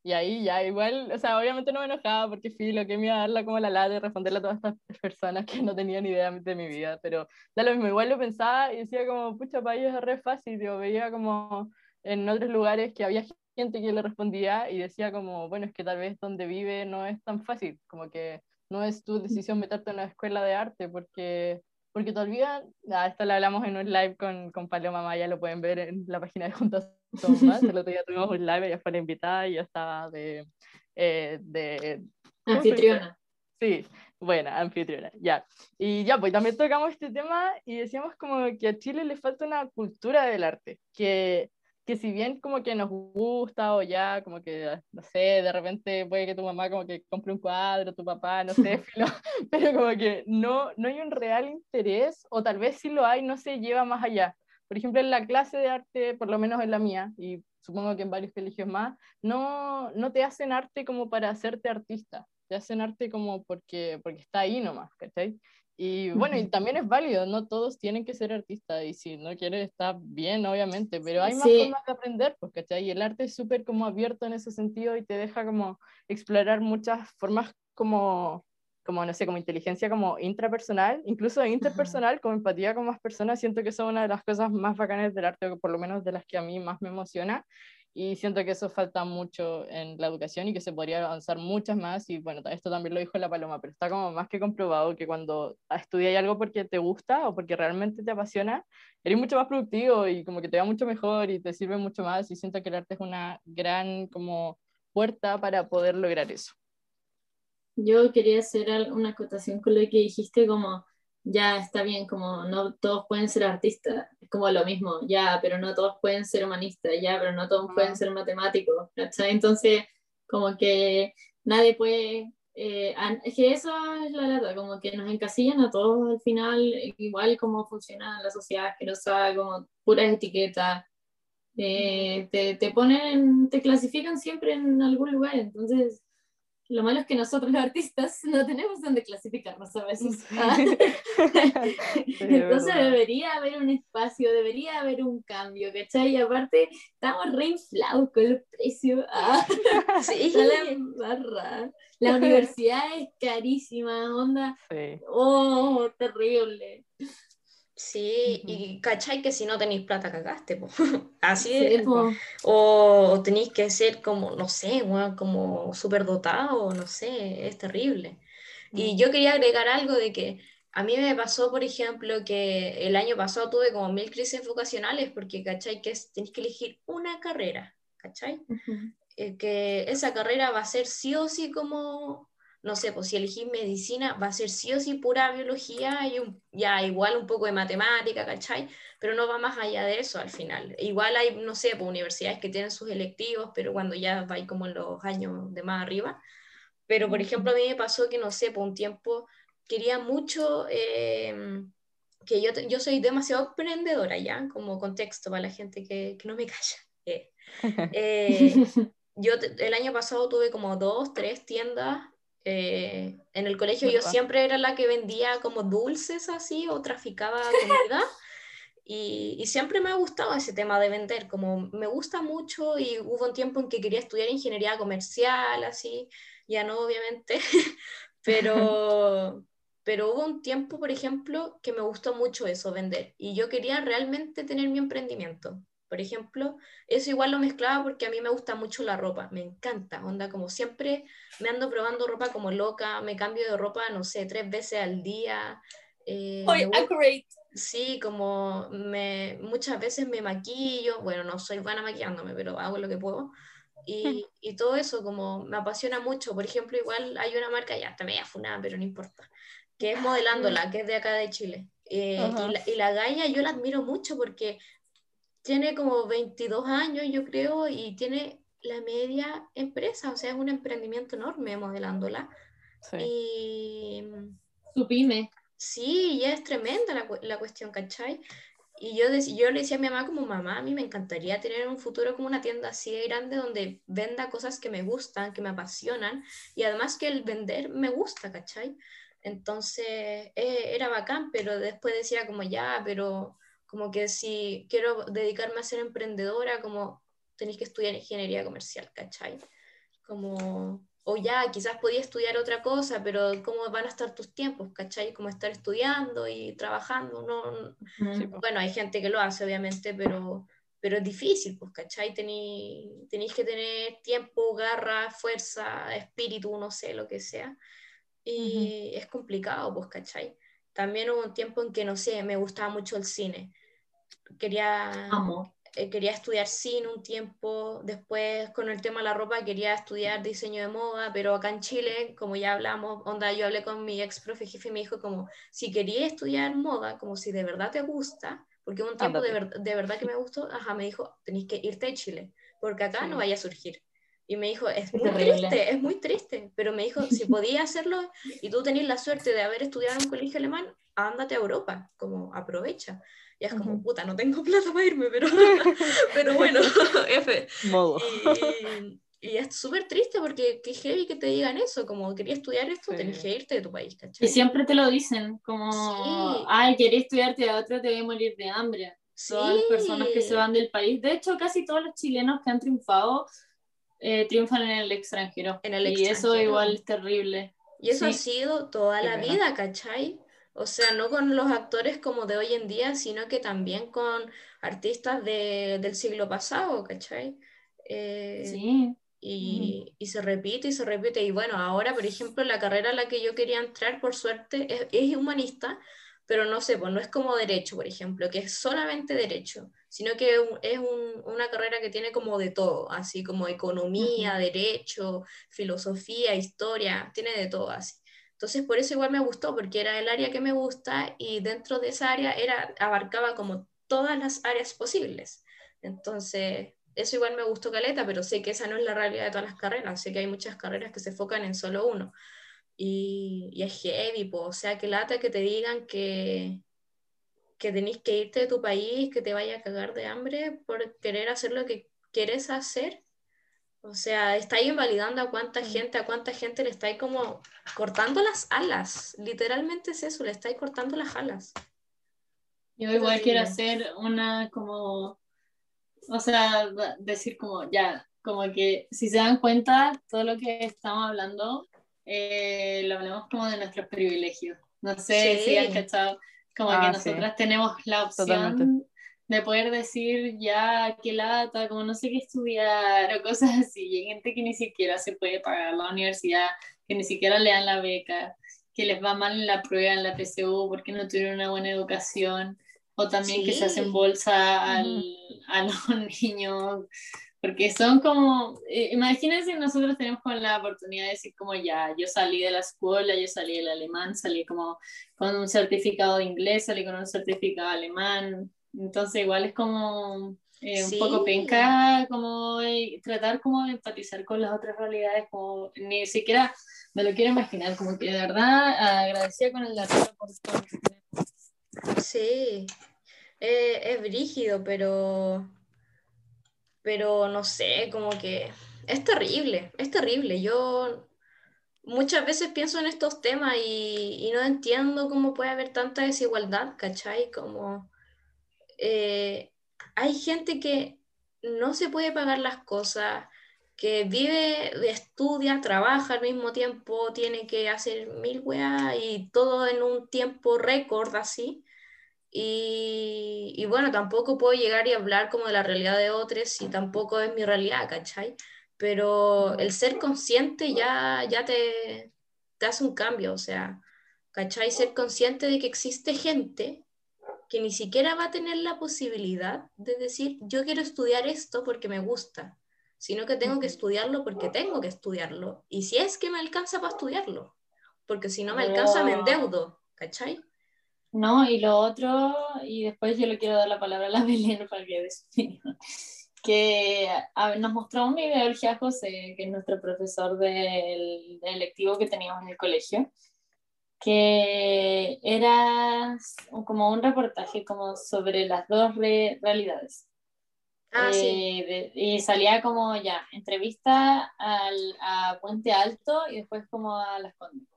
Y ahí ya igual, o sea, obviamente no me enojaba porque filo que me iba a darla como la lata y responderle a todas estas personas que no tenían idea de mi vida, pero da lo mismo, igual lo pensaba y decía como, pucha, para ellos es re fácil, yo veía como en otros lugares que había gente que le respondía y decía como, bueno, es que tal vez donde vive no es tan fácil, como que no es tu decisión meterte en una escuela de arte porque, porque todavía, ah, esto lo hablamos en un live con, con Paloma Maya, lo pueden ver en la página de Juntos Somos Más, el otro día tuvimos un live, ella fue la invitada y yo estaba de... Eh, de Anfitriona. Sí, bueno, anfitriona, ya. Y ya, pues también tocamos este tema y decíamos como que a Chile le falta una cultura del arte, que que si bien como que nos gusta o ya como que, no sé, de repente puede que tu mamá como que compre un cuadro, tu papá, no sé, pero como que no, no hay un real interés o tal vez si lo hay no se lleva más allá. Por ejemplo, en la clase de arte, por lo menos en la mía, y supongo que en varios colegios más, no, no te hacen arte como para hacerte artista, te hacen arte como porque, porque está ahí nomás, ¿cachai? Y bueno, y también es válido, no todos tienen que ser artistas y si no quieres está bien, obviamente, pero hay más formas de aprender, pues, ¿cachai? Y el arte es súper como abierto en ese sentido y te deja como explorar muchas formas como, como, no sé, como inteligencia como intrapersonal, incluso interpersonal, como empatía con más personas, siento que son una de las cosas más bacanas del arte, o por lo menos de las que a mí más me emociona, y siento que eso falta mucho en la educación y que se podría avanzar muchas más. Y bueno, esto también lo dijo la Paloma, pero está como más que comprobado que cuando estudias algo porque te gusta o porque realmente te apasiona, eres mucho más productivo y como que te va mucho mejor y te sirve mucho más. Y siento que el arte es una gran como puerta para poder lograr eso. Yo quería hacer una acotación con lo que dijiste, como ya está bien, como no todos pueden ser artistas, es como lo mismo, ya, pero no todos pueden ser humanistas, ya, pero no todos pueden ser matemáticos, Entonces, como que nadie puede, eh, es que eso es la lata, como que nos encasillan a todos al final, igual como funciona la sociedad que no sabe como puras etiquetas, eh, te, te ponen, te clasifican siempre en algún lugar, entonces lo malo es que nosotros los artistas no tenemos dónde clasificarnos a veces. Entonces debería haber un espacio, debería haber un cambio, ¿cachai? Y aparte estamos re inflados con los precios. Ah, sí. la La universidad es carísima, onda. Oh, terrible. Sí, y cachai que si no tenéis plata cagaste, po. así es. O tenéis que ser como, no sé, como súper dotado, no sé, es terrible. Y mm. yo quería agregar algo de que a mí me pasó, por ejemplo, que el año pasado tuve como mil crisis vocacionales porque, ¿cachai? Que tenéis que elegir una carrera, ¿cachai? Eh, que esa carrera va a ser sí o sí como no sé, pues si elegís medicina, va a ser sí o sí pura biología y ya igual un poco de matemática, ¿cachai? Pero no va más allá de eso al final. Igual hay, no sé, pues universidades que tienen sus electivos, pero cuando ya va como en los años de más arriba. Pero, por ejemplo, a mí me pasó que, no sé, por un tiempo quería mucho, em, que yo, yo soy demasiado emprendedora ya, como contexto para la gente que, que no me calla. Eh, eh, yo el año pasado tuve como dos, tres tiendas eh, en el colegio yo siempre era la que vendía como dulces así o traficaba comida. Y, y, siempre me ha gustado ese tema de vender, como me gusta mucho y hubo un tiempo en que quería estudiar ingeniería comercial, así, ya no obviamente, pero, pero hubo un tiempo, por ejemplo, que me gustó mucho eso, vender, y yo quería realmente tener mi emprendimiento. Por ejemplo, eso igual lo mezclaba porque a mí me gusta mucho la ropa, me encanta, onda, como siempre me ando probando ropa como loca, me cambio de ropa, no sé, tres veces al día. Eh, great. Sí, como me, muchas veces me maquillo, bueno, no soy buena maquillándome, pero hago lo que puedo. Y, y, todo eso como me apasiona mucho. Por ejemplo, igual hay una marca, ya está media funada, pero no importa, que es Modelándola, que es de acá de Chile. Eh, y, la, y, la, Gaia yo la admiro mucho porque tiene como 22 años, yo creo, y tiene la media empresa, o sea, es un emprendimiento enorme modelándola. Sí. Y... Su pyme. Sí, y es tremenda la, la cuestión, ¿cachai? Y yo, yo le decía a mi mamá como mamá, a mí me encantaría tener un futuro como una tienda así de grande donde venda cosas que me gustan, que me apasionan y además que el vender me gusta, ¿cachai? Entonces eh, era bacán, pero después decía como ya, pero como que si quiero dedicarme a ser emprendedora, como tenéis que estudiar ingeniería comercial, ¿cachai? Como o ya quizás podía estudiar otra cosa, pero ¿cómo van a estar tus tiempos? ¿Cachai? Como estar estudiando y trabajando, ¿no? Bueno, hay gente que lo hace, obviamente, pero, pero es difícil, pues, ¿cachai? Tenéis que tener tiempo, garra, fuerza, espíritu, no sé, lo que sea. Y es complicado, pues, ¿cachai? También hubo un tiempo en que, no sé, me gustaba mucho el cine. Quería... Amo eh, quería estudiar cine un tiempo, después con el tema de la ropa quería estudiar diseño de moda, pero acá en Chile, como ya hablamos, onda, yo hablé con mi ex profe jefe y me dijo como, si quería estudiar moda, como si de verdad te gusta, porque un tiempo de, de, verdad que me gustó, ajá, me dijo, tenéis que irte a Chile, porque acá no vaya a surgir. Y me dijo, es muy triste, es muy triste, pero me dijo, si podía hacerlo y tú tenés la suerte de haber estudiado en un colegio alemán, ándate a Europa, como aprovecha. Y es como, puta, no tengo plata para irme, pero, pero bueno, F. Modo. Y, y es súper triste porque qué heavy que te digan eso, como quería estudiar esto, sí. tenés que irte de tu país, ¿cachai? Y siempre te lo dicen, como, sí. ay, quería estudiarte a otro, te voy a morir de hambre. Sí. Todas las personas que se van del país, de hecho, casi todos los chilenos que han triunfado eh, triunfan en el extranjero. En el y eso igual es terrible. Y eso sí. ha sido toda la vida, ¿cachai? O sea, no con los actores como de hoy en día, sino que también con artistas de, del siglo pasado, ¿cachai? Eh, sí. Y, mm. y, se repite y se repite. Y bueno, ahora, por ejemplo, la carrera a la que yo quería entrar, por suerte, es, es humanista, pero no sé, pues no es como derecho, por ejemplo, que es solamente derecho, sino que es un, una carrera que tiene como de todo, así como economía, uh -huh. derecho, filosofía, historia, tiene de todo así. Entonces, por eso igual me gustó, porque era el área que me gusta y dentro de esa área era, abarcaba como todas las áreas posibles. Entonces, eso igual me gustó Caleta, pero sé que esa no es la realidad de todas las carreras, sé que hay muchas carreras que se enfocan en solo uno. Y, y es heavy, po. o sea, que lata que te digan que, que tenés que irte de tu país, que te vaya a cagar de hambre por querer hacer lo que quieres hacer o sea, estáis invalidando a cuánta gente, a cuánta gente le estáis como cortando las alas. Literalmente es eso, le estáis cortando las alas. Yo igual quiero hacer una como, o sea, decir como, ya, como que si se dan cuenta, todo lo que estamos hablando, eh, lo hablamos como de nuestros privilegios. No sé sí. si han cachado, como ah, que nosotras sí. tenemos la opción Totalmente de poder decir ya qué lata, como no sé qué estudiar o cosas así. Y hay gente que ni siquiera se puede pagar la universidad, que ni siquiera le dan la beca, que les va mal en la prueba, en la PSU, porque no tuvieron una buena educación, o también sí. que se hacen bolsa al, a los niños, porque son como, eh, imagínense, nosotros tenemos como la oportunidad de decir como ya, yo salí de la escuela, yo salí del alemán, salí como con un certificado de inglés, salí con un certificado alemán, entonces igual es como eh, un sí. poco penca como eh, tratar como de empatizar con las otras realidades, como ni siquiera me lo quiero imaginar, como que de verdad agradecida con el dato por todo. Sí, eh, es brígido, pero pero no sé, como que es terrible, es terrible. Yo muchas veces pienso en estos temas y, no entiendo cómo puede haber tanta desigualdad, ¿cachai? Como eh, hay gente que no se puede pagar las cosas, que vive, estudia, trabaja al mismo tiempo, tiene que hacer mil weas y todo en un tiempo récord así. Y, y, bueno, tampoco puedo llegar y hablar como de la realidad de otros y tampoco es mi realidad, ¿cachai? Pero el ser consciente ya, ya te, te hace un cambio, o sea, ¿cachai? Ser consciente de que existe gente que ni siquiera va a tener la posibilidad de decir, yo quiero estudiar esto porque me gusta, sino que tengo que estudiarlo porque tengo que estudiarlo. Y si es que me alcanza para estudiarlo, porque si no me alcanza me endeudo, ¿cachai? No, y lo otro, y después yo le quiero dar la palabra a la Belén para que que nos mostró un video el José, que es nuestro profesor del, del electivo que teníamos en el colegio, que era como un reportaje como sobre las dos realidades. Ah, eh, y salía como ya, entrevista al, a Puente Alto y después como a Las Condes.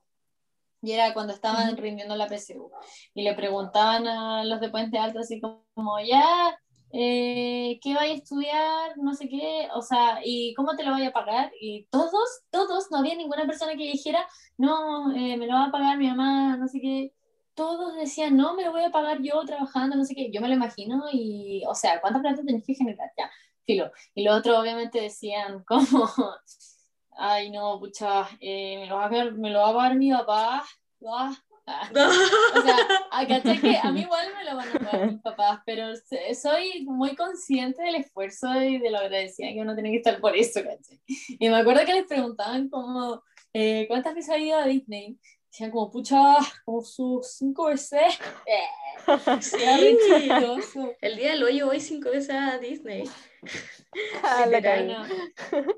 Y era cuando estaban rindiendo la PSU. Y le preguntaban a los de Puente Alto así como, ya, eh, ¿qué vaya a estudiar? No sé qué, o sea, ¿y cómo te lo voy a pagar? Y todos, todos, no había ninguna persona que dijera, no, eh, me lo va a pagar mi mamá, no sé qué. Todos decían, no, me lo voy a pagar yo trabajando, no sé qué. Yo me lo imagino y, o sea, ¿cuánta plata tenés que generar? Ya, filo. Y lo otro, obviamente, decían, como, ay, no, pucha, eh, me, lo va a pagar, me lo va a pagar mi papá. Ah, o sea, que a mí igual me lo van a pagar mis papás, pero soy muy consciente del esfuerzo y de lo agradecida que uno tiene que estar por eso, ¿cachai? Y me acuerdo que les preguntaban como, eh, ¿cuántas veces ha ido a Disney? Decían como, pucha, como sus cinco veces. Sí. El día del hoyo voy cinco veces a Disney. Ah,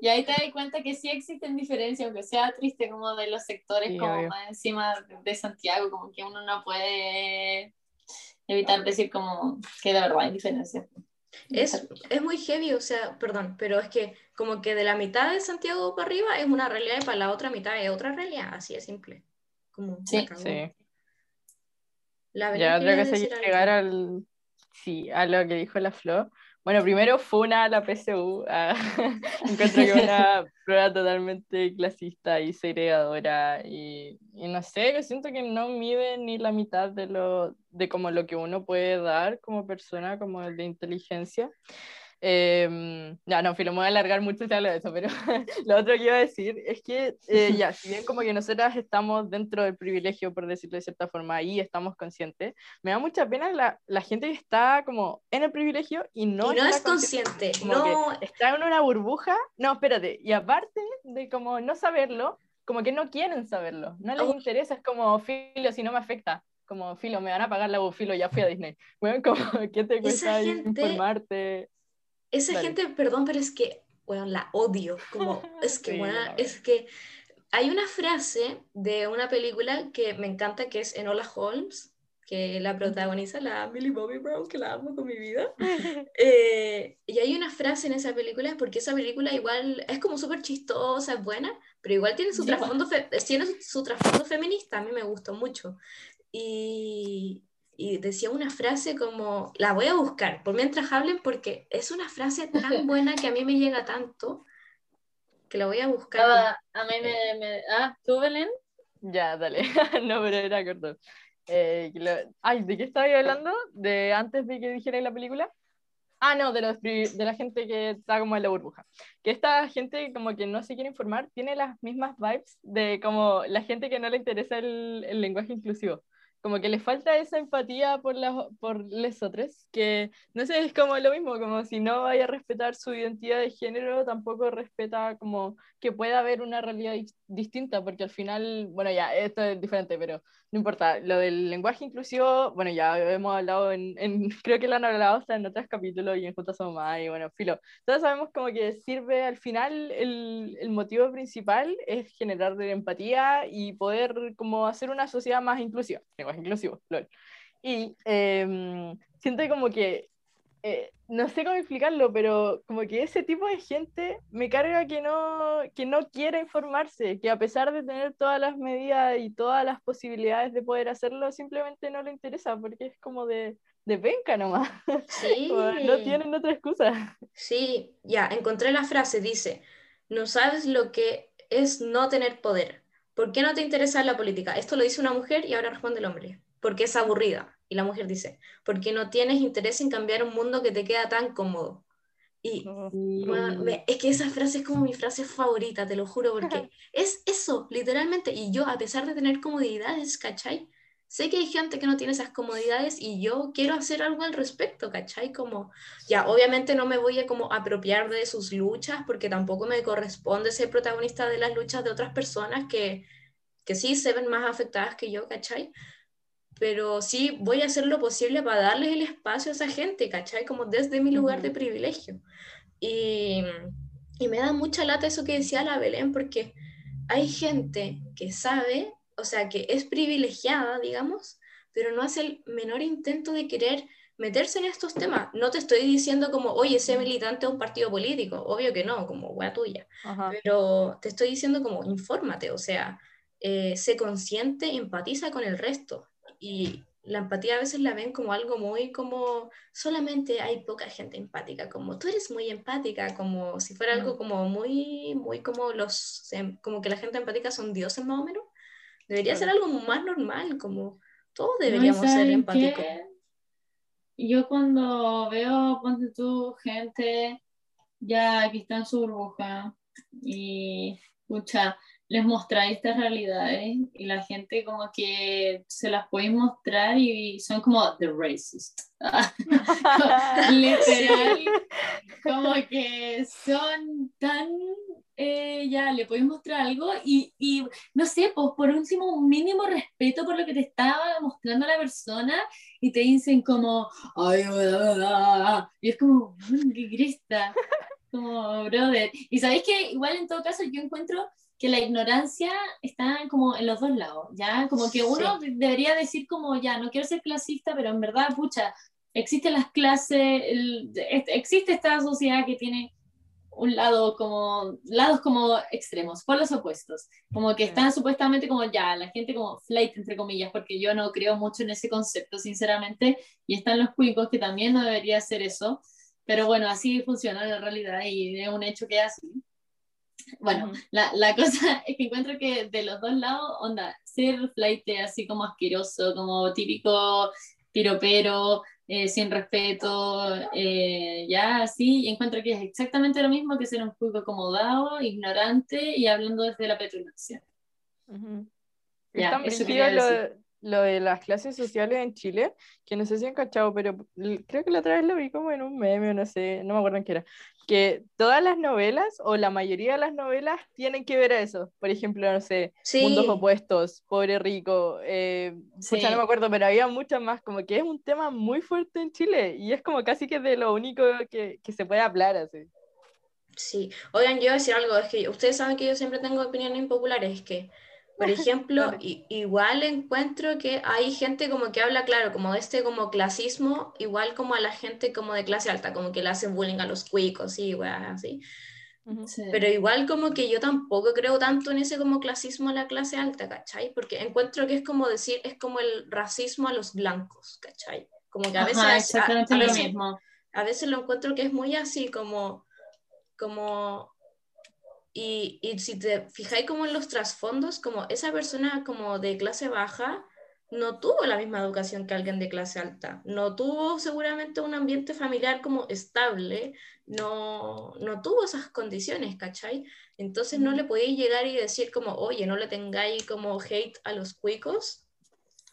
y ahí te das cuenta que sí existen diferencias, aunque sea triste como de los sectores como más encima de Santiago, como que uno no puede evitar decir como que de verdad hay diferencias. Es, es muy heavy, o sea, perdón, pero es que como que de la mitad de Santiago para arriba es una realidad y para la otra mitad es otra realidad, así de simple. Como sí. sí. La verdad ya, creo que se llegar al, sí, a lo que dijo la Flo. Bueno, primero fue una la PSU. Ah, encuentro que una prueba totalmente clasista y segregadora. Y, y, no sé, yo siento que no mide ni la mitad de, lo, de como lo que uno puede dar como persona, como de inteligencia. Eh, ya, no, Filo, me voy a alargar mucho si hablo de eso, pero lo otro que iba a decir es que, eh, ya, si bien como que nosotras estamos dentro del privilegio, por decirlo de cierta forma, ahí estamos conscientes, me da mucha pena la, la gente que está como en el privilegio y no, y no es consciente, no. está en una burbuja, no, espérate, y aparte de como no saberlo, como que no quieren saberlo, no les oh. interesa, es como, Filo, si no me afecta, como filo, me van a pagar la filo, ya fui a Disney. Bueno, como, ¿qué te cuesta informarte? Esa gente, perdón, pero es que, bueno, la odio. Como, es que, bueno, es que hay una frase de una película que me encanta que es Enola Holmes, que la protagoniza la Millie Bobby Brown, que la amo con mi vida. Eh, y hay una frase en esa película, porque esa película igual es como súper chistosa, es buena, pero igual tiene su, trasfondo, tiene su trasfondo feminista, a mí me gustó mucho. Y, y decía una frase como, la voy a buscar, por mientras hablen, porque es una frase tan buena que a mí me llega tanto, que la voy a buscar. Ah, a mí me, Ah, ¿tú, Belén? Ya, dale. no, pero era corto. Eh, Ay, ¿de qué estaba hablando? ¿De antes de que dijera la película? Ah, no, de, los, de la gente que está como en la burbuja. Que esta gente como que no se quiere informar tiene las mismas vibes de como la gente que no le interesa el, el lenguaje inclusivo como que le falta esa empatía por, las por les otros, que no sé, es como lo mismo, como si no vaya a respetar su identidad de género, tampoco respeta como que pueda haber una realidad distinta, porque al final, bueno, ya, esto es diferente, pero no importa, lo del lenguaje inclusivo, bueno, ya hemos hablado en, en creo que lo han hablado hasta en otros capítulos y en Juntas y bueno, filo, todos sabemos como que sirve al final, el, el motivo principal es generar de empatía y poder como hacer una sociedad más inclusiva, lenguaje inclusivo, lol. Y eh, siento como que eh, no sé cómo explicarlo, pero como que ese tipo de gente me carga que no, que no quiera informarse, que a pesar de tener todas las medidas y todas las posibilidades de poder hacerlo, simplemente no le interesa, porque es como de, de penca nomás. Sí. no tienen otra excusa. Sí, ya, encontré la frase, dice, no sabes lo que es no tener poder. ¿Por qué no te interesa la política? Esto lo dice una mujer y ahora responde el hombre. Porque es aburrida. Y la mujer dice, porque no tienes interés en cambiar un mundo que te queda tan cómodo. Y es que esa frase es como mi frase favorita, te lo juro, porque es eso, literalmente. Y yo, a pesar de tener comodidades, ¿cachai? Sé que hay gente que no tiene esas comodidades y yo quiero hacer algo al respecto, ¿cachai? Como, ya, obviamente no me voy a como apropiar de sus luchas porque tampoco me corresponde ser protagonista de las luchas de otras personas que, que sí se ven más afectadas que yo, ¿cachai? Pero sí voy a hacer lo posible para darles el espacio a esa gente, ¿cachai? Como desde mi lugar de privilegio. Y, y, me da mucha lata eso que decía la Belén, porque hay gente que sabe, o sea, que es privilegiada, digamos, pero no hace el menor intento de querer meterse en estos temas. No te estoy diciendo como, oye, sé militante de un partido político, obvio que no, como wea tuya, pero te estoy diciendo como, infórmate, o sea, eh, sé consciente, empatiza con el resto y la empatía a veces la ven como algo muy como solamente hay poca gente empática, como tú eres muy empática, como si fuera algo como muy, muy como los, como que la gente empática son dioses más o menos. Debería ser algo más normal, como todos deberíamos ser empáticos. Yo cuando veo, ponte tú, gente ya que está en su burbuja y, escucha, les mostráis estas realidades y la gente como que se las puede mostrar y son como the racist. Literal, como que son tan, eh, ya, le podéis mostrar algo y, y, no sé, pues por último, un mínimo respeto por lo que te estaba mostrando la persona y te dicen como, ay, y es como, qué cresta, como, brother. Y sabéis que igual en todo caso yo encuentro que la ignorancia está como en los dos lados, ¿ya? Como que uno debería decir como, ya, no quiero ser clasista, pero en verdad, pucha, existen las clases, existe esta sociedad que tiene un lado como, lados como extremos, por los opuestos, como que están supuestamente como ya, la gente como flight, entre comillas, porque yo no creo mucho en ese concepto, sinceramente, y están los cuicos que también no debería ser eso, pero bueno, así funciona en la realidad y es un hecho que es así. Bueno, la, la, cosa es que encuentro que de los dos lados, onda, ser flight así como asqueroso, como típico piropero, eh, sin respeto, eh, ya así, y encuentro que es exactamente lo mismo que ser un poco acomodado, ignorante y hablando desde la petulancia. ya, eso lo, lo, de las clases sociales en Chile, que no sé si han cachado, pero creo que la otra vez lo vi como en un meme, no sé, no me acuerdo en qué era que todas las novelas o la mayoría de las novelas tienen que ver a eso. Por ejemplo, no sé, Mundos Opuestos, Pobre Rico, eh, no me acuerdo, pero había muchas más, como que es un tema muy fuerte en Chile y es como casi que de lo único que, que se puede hablar así. Sí, oigan, yo voy a decir algo, es que ustedes saben que yo siempre tengo opiniones impopulares, es que por ejemplo, igual encuentro que hay gente como que habla, claro, como de este como clasismo, igual como a la gente como de clase alta, como que le hacen bullying a los cuicos, y así. Pero igual como que yo tampoco creo tanto en ese como clasismo a la clase alta, ¿cachai? Porque encuentro que es como decir, es como el racismo a los blancos, ¿cachai? Como que a veces, a, veces, a veces lo encuentro que es muy así como, como y, y, si te fijáis como en los trasfondos, como esa persona como de clase baja no tuvo la misma educación que alguien de clase alta, no tuvo seguramente un ambiente familiar como estable, no, no tuvo esas condiciones, ¿cachai? Entonces no le podéis llegar y decir como, oye, no le tengáis como hate a los cuicos,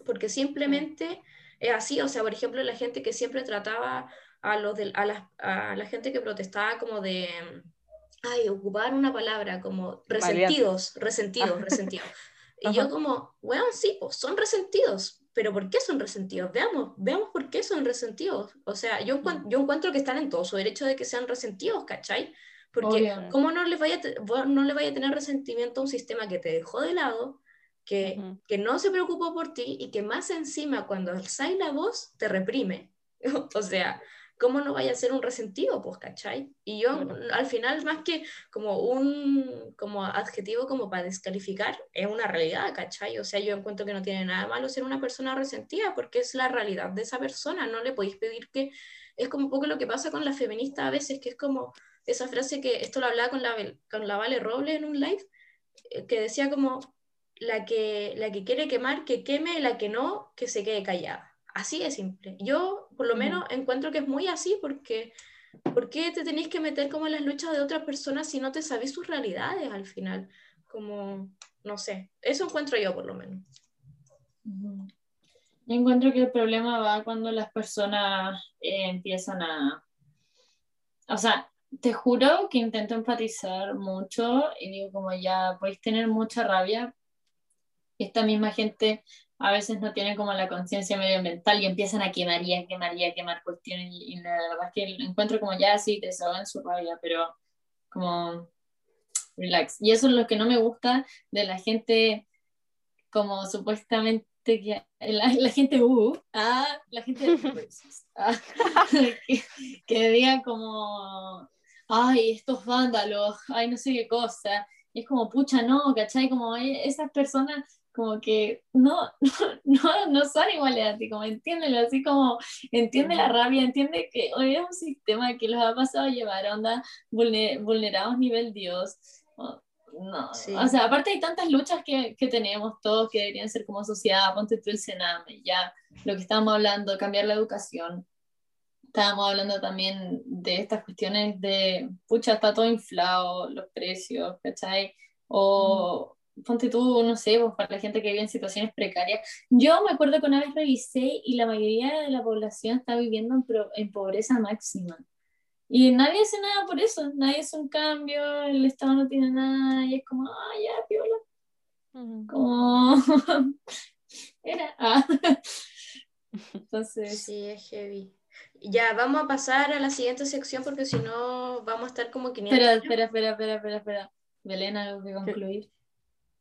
porque simplemente es así, o sea, por ejemplo, la gente que siempre trataba a, los de, a, la, a la gente que protestaba como de ay, ocupar una palabra como resentidos, resentidos, resentidos. Y yo como, bueno, sí, pues son resentidos, pero ¿por qué son resentidos? Veamos, veamos por qué son resentidos. O sea, yo, mm. yo encuentro que están en todo su derecho de que sean resentidos, ¿cachai? Porque ¿cómo no le, vaya no le vaya a tener resentimiento a un sistema que te dejó de lado, que, que no se preocupó por ti y que más encima cuando alzáis la voz te reprime? o sea, ¿cómo no vaya a ser un resentido, pues, cachai? Y yo al final, más que como un como adjetivo como para descalificar, es una realidad, cachai? O sea, yo encuentro que no tiene nada malo ser una persona resentida, porque es la realidad de esa persona, no le podéis pedir que... Es como un poco lo que pasa con la feminista a veces, que es como esa frase que, esto lo hablaba con la, con la Vale Roble en un live, eh, que decía como, la que, la que quiere quemar, que queme, la que no, que se quede callada. Así de simple. Yo, por lo menos, encuentro que es muy así porque ¿por qué te tenéis que meter como en las luchas de otras personas si no te sabéis sus realidades al final? Como, no sé, eso encuentro yo por lo menos. Yo encuentro que el problema va cuando las personas eh, empiezan a... O sea, te juro que intento empatizar mucho y digo como ya podéis tener mucha rabia, esta misma gente a veces no tiene como la conciencia medioambiental y empiezan a quemar y a quemar y a quemar cuestiones y, la verdad es que encuentro como ya sí, te desahogan su rabia, pero como relax. Y eso es lo que no me gusta de la gente como supuestamente que la, gente uh, ah, la gente ah, que, que diga como ay, estos vándalos, ay, no sé qué cosa. Y es como, pucha, no, ¿cachai? Como esas personas como que no, no, no son iguales a ti, como entiéndelo, así como entiende la rabia, entiende que hoy es un sistema que los ha pasado a llevar a onda vulnerados nivel Dios. No, o sea, aparte hay tantas luchas que, que, tenemos todos que deberían ser como sociedad, ponte tú el Sename, ya lo que estábamos hablando, cambiar la educación. Estábamos hablando también de estas cuestiones de, pucha, está todo inflado, los precios, ¿cachai? O, ponte tú, no sé, pues, para la gente que vive en situaciones precarias. Yo me acuerdo que una vez revisé y la mayoría de la población está viviendo en, en pobreza máxima. Y nadie hace nada por eso, nadie hace un cambio, el Estado no tiene nada y es como, ah, ya, piola. Como, era, ah. Entonces. Sí, es heavy. Ya, vamos a pasar a la siguiente sección porque si no vamos a estar como 500. Espera, espera, espera, espera, espera, espera. Belén, algo que concluir.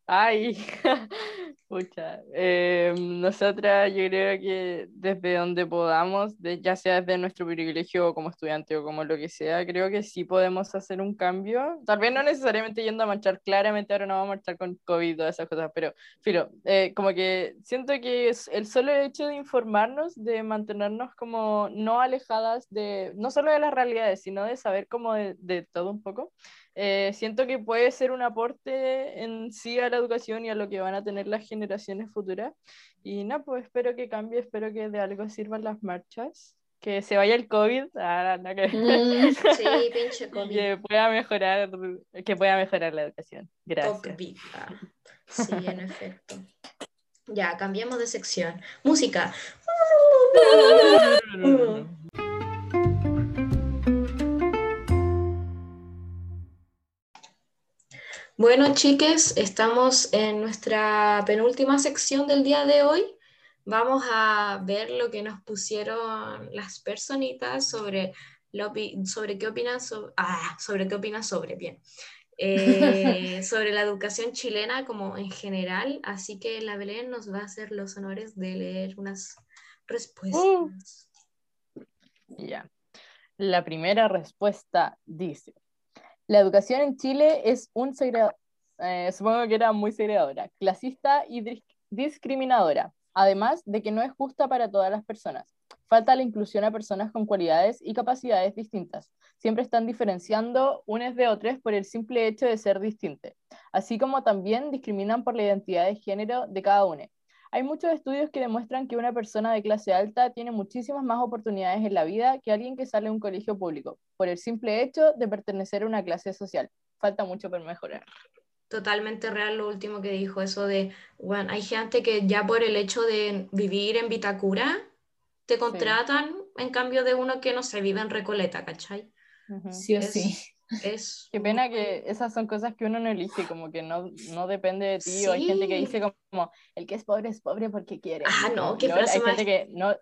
Ay, pucha. Eh, nosotras yo creo que desde donde podamos, ya sea desde nuestro privilegio como estudiante o como lo que sea, creo que sí podemos hacer un cambio. Tal vez no necesariamente yendo a marchar, claramente ahora no vamos a marchar con COVID y todas esas cosas, pero filo, eh, como que siento que es el solo hecho de informarnos, de mantenernos como no alejadas de, no solo de las realidades, sino de saber como de, de todo un poco. Eh, siento que puede ser un aporte en sí a la educación y a lo que van a tener las generaciones futuras. Y no, pues espero que cambie, espero que de algo sirvan las marchas, que se vaya el COVID, ah, que... Mm, sí, pinche COVID. que pueda mejorar, que pueda mejorar la educación. Gracias. Ah, sí, en efecto. Ya, cambiamos de sección. Música. Bueno, chiques, estamos en nuestra penúltima sección del día de hoy. Vamos a ver lo que nos pusieron las personitas sobre, lo, sobre qué opinan sobre, ah, sobre qué opinan sobre, bien, eh, sobre la educación chilena como en general. Así que la Belén nos va a hacer los honores de leer unas respuestas. Uh. Ya. La primera respuesta dice, la educación en Chile es un eh, supongo que era muy segregadora, clasista y discriminadora, además de que no es justa para todas las personas. Falta la inclusión a personas con cualidades y capacidades distintas. Siempre están diferenciando unos de otros por el simple hecho de ser distintos, así como también discriminan por la identidad de género de cada uno. Hay muchos estudios que demuestran que una persona de clase alta tiene muchísimas más oportunidades en la vida que alguien que sale de un colegio público, por el simple hecho de pertenecer a una clase social. Falta mucho por mejorar. Totalmente real lo último que dijo, eso de, bueno, hay gente que ya por el hecho de vivir en Vitacura, te contratan en cambio de uno que no se vive en Recoleta, ¿cachai? Sí o sí. Es Qué pena que esas son cosas que uno no elige, como que no, no depende de ti, o hay gente que dice como, el que es pobre es pobre porque quiere. Ah, no, qué frase Hay gente que no,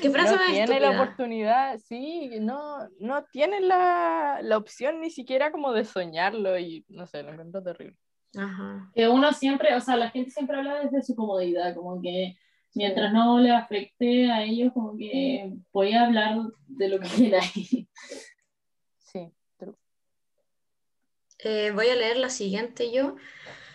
¿Qué frase no tiene la oportunidad, sí, no, no tiene la, la, opción ni siquiera como de soñarlo y no sé, lo encuentro terrible. Ajá. Que uno siempre, o sea, la gente siempre habla desde su comodidad, como que mientras no le afecte a ellos, como que voy a hablar de lo que queráis. Sí, true. Eh, voy a leer la siguiente yo.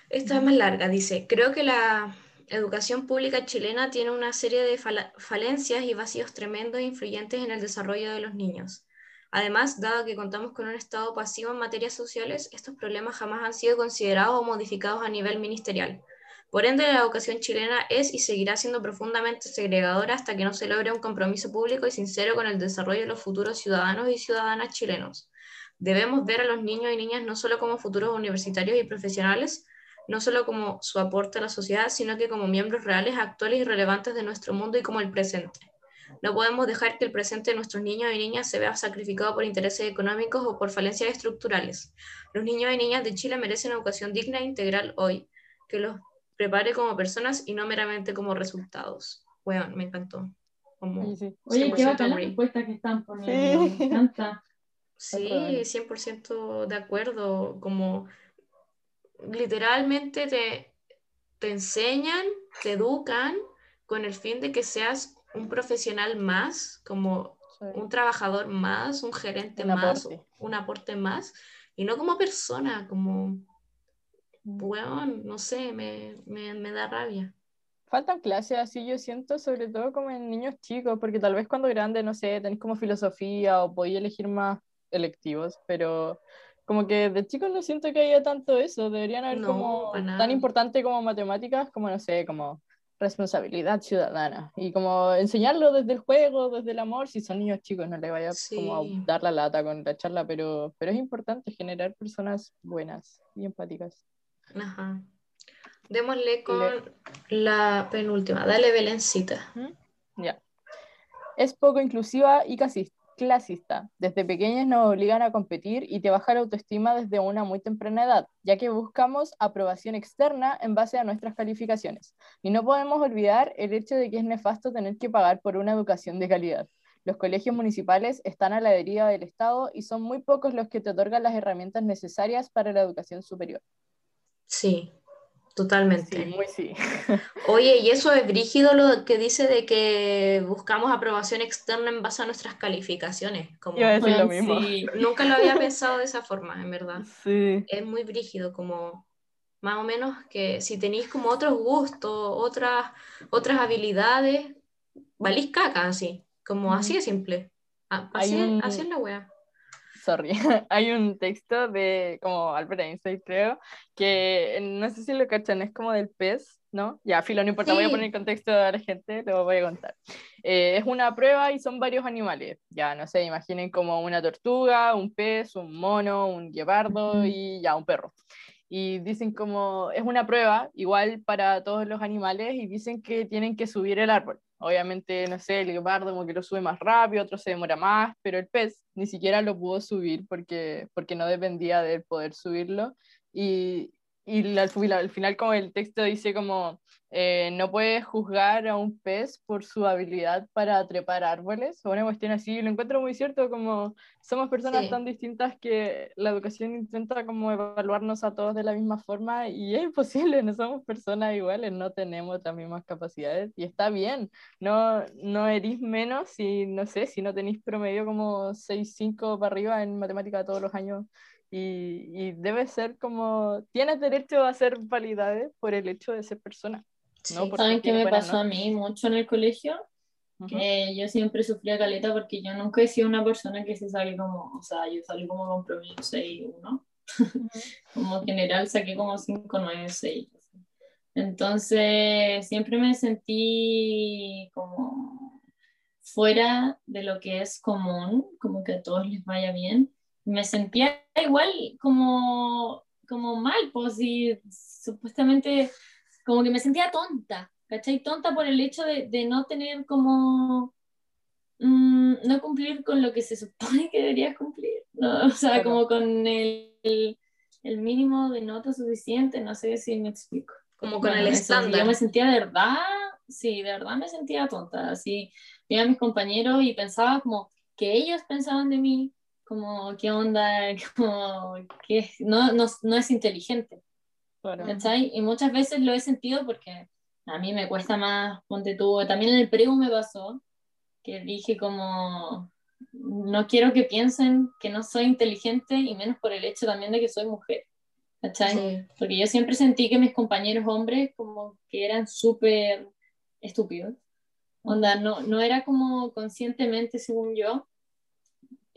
Esta es más larga. Dice, creo que la educación pública chilena tiene una serie de falencias y vacíos tremendos e influyentes en el desarrollo de los niños. Además, dado que contamos con un Estado pasivo en materias sociales, estos problemas jamás han sido considerados o modificados a nivel ministerial. Por ende, la educación chilena es y seguirá siendo profundamente segregadora hasta que no se logre un compromiso público y sincero con el desarrollo de los futuros ciudadanos y ciudadanas chilenos. Debemos ver a los niños y niñas no solo como futuros universitarios y profesionales, no solo como su aporte a la sociedad, sino que como miembros reales, actuales y relevantes de nuestro mundo y como el presente. No podemos dejar que el presente de nuestros niños y niñas se vea sacrificado por intereses económicos o por falencias estructurales. Los niños y niñas de Chile merecen educación digna e integral hoy, que los prepare como personas y no meramente como resultados. Bueno, me encantó. Como Sí, sí. Oye, qué 100% bacán la agree. respuesta que están poniendo. Sí. Me encanta. Sí, Acuerdo. 100% de acuerdo. Como literalmente te, te enseñan, te educan con el fin de que seas un profesional más, como Sí. un trabajador más, un gerente Un más, aporte. un aporte más, y no como persona, como, Mm. weón, no sé, me, me, me da rabia. Faltan clases así, yo siento, sobre todo como en niños chicos, porque tal vez cuando grande, no sé, tenéis como filosofía o podéis elegir más electivos, pero como que de chicos no siento que haya tanto eso, deberían haber No, como tan importante como matemáticas, como no sé, como responsabilidad ciudadana, y como enseñarlo desde el juego, desde el amor, si son niños chicos, no les vaya como a dar la lata con la charla, pero, pero es importante generar personas buenas y empáticas. Ajá. Démosle con la penúltima. Dale, Belencita. Ya. Es poco inclusiva y casi clasista. Desde pequeños nos obligan a competir y te baja la autoestima desde una muy temprana edad, ya que buscamos aprobación externa en base a nuestras calificaciones. Y no podemos olvidar el hecho de que es nefasto tener que pagar por una educación de calidad. Los colegios municipales están a la deriva del Estado y son muy pocos los que te otorgan las herramientas necesarias para la educación superior. Sí, totalmente. Sí, muy sí. Oye, y eso es brígido lo que dice de que buscamos aprobación externa en base a nuestras calificaciones. Como, decir lo mismo. sí. nunca lo había pensado de esa forma, en verdad. Sí. Es muy brígido, como más o menos que si tenéis como otros gustos, otras, otras habilidades, valís caca así, como así de simple. Ah, Así, un- así es la wea. Sorry, hay un texto de como Albert Einstein, creo, que no sé si lo cachan, es como del pez, ¿no? Ya, filo, no importa, voy a Sí. poner el contexto a la gente, lo voy a contar. Eh, es una prueba y son varios animales, ya, no sé, imaginen como una tortuga, un pez, un mono, un guepardo y ya, un perro. Y dicen como, es una prueba igual para todos los animales y dicen que tienen que subir el árbol. Obviamente, no sé, el guepardo como que lo sube más rápido, otro se demora más, pero el pez ni siquiera lo pudo subir porque, porque no dependía de poder subirlo. Y, y al, final, al final como el texto dice como, eh, no puedes juzgar a un pez por su habilidad para trepar árboles, o una cuestión así, y lo encuentro muy cierto, como somos personas Sí. tan distintas que la educación intenta como evaluarnos a todos de la misma forma y es imposible, no somos personas iguales, no tenemos las mismas capacidades y está bien, no, no erís menos si, no sé, si no tenéis promedio como 6-5 para arriba en matemática todos los años y, y debe ser como, tienes derecho a ser validades por el hecho de ser persona. No, Sí. ¿Saben qué me pasó a nota. mí mucho en el colegio? Ujú. Que yo siempre sufría caleta porque yo nunca he sido una persona que se saque como, o sea, yo salí como con promedio 6 1. Como general saqué como 5, 9, 6. Entonces siempre me sentí como fuera de lo que es común, como que a todos les vaya bien. Me sentía igual como, como mal, pues sí, supuestamente como que me sentía tonta, ¿cachai? Tonta por el hecho de, de no tener como, mm, no cumplir con lo que se supone que deberías cumplir, ¿no? o sea, como con el, el, el mínimo de nota suficiente, no sé si me explico. Como con el estándar. Yo me sentía de verdad, sí, de verdad me sentía tonta. Así, veía a mis compañeros y pensaba como que ellos pensaban de mí, como qué onda, como que no, no, no es inteligente. Claro. ¿cachai? Y muchas veces lo he sentido porque a mí me cuesta más, ponte tú, también en el preu me pasó, que dije como, no quiero que piensen que no soy inteligente y menos por el hecho también de que soy mujer. ¿Cachai? Sí. Porque yo siempre sentí que mis compañeros hombres como que eran súper estúpidos. Onda, no, no era como conscientemente, según yo,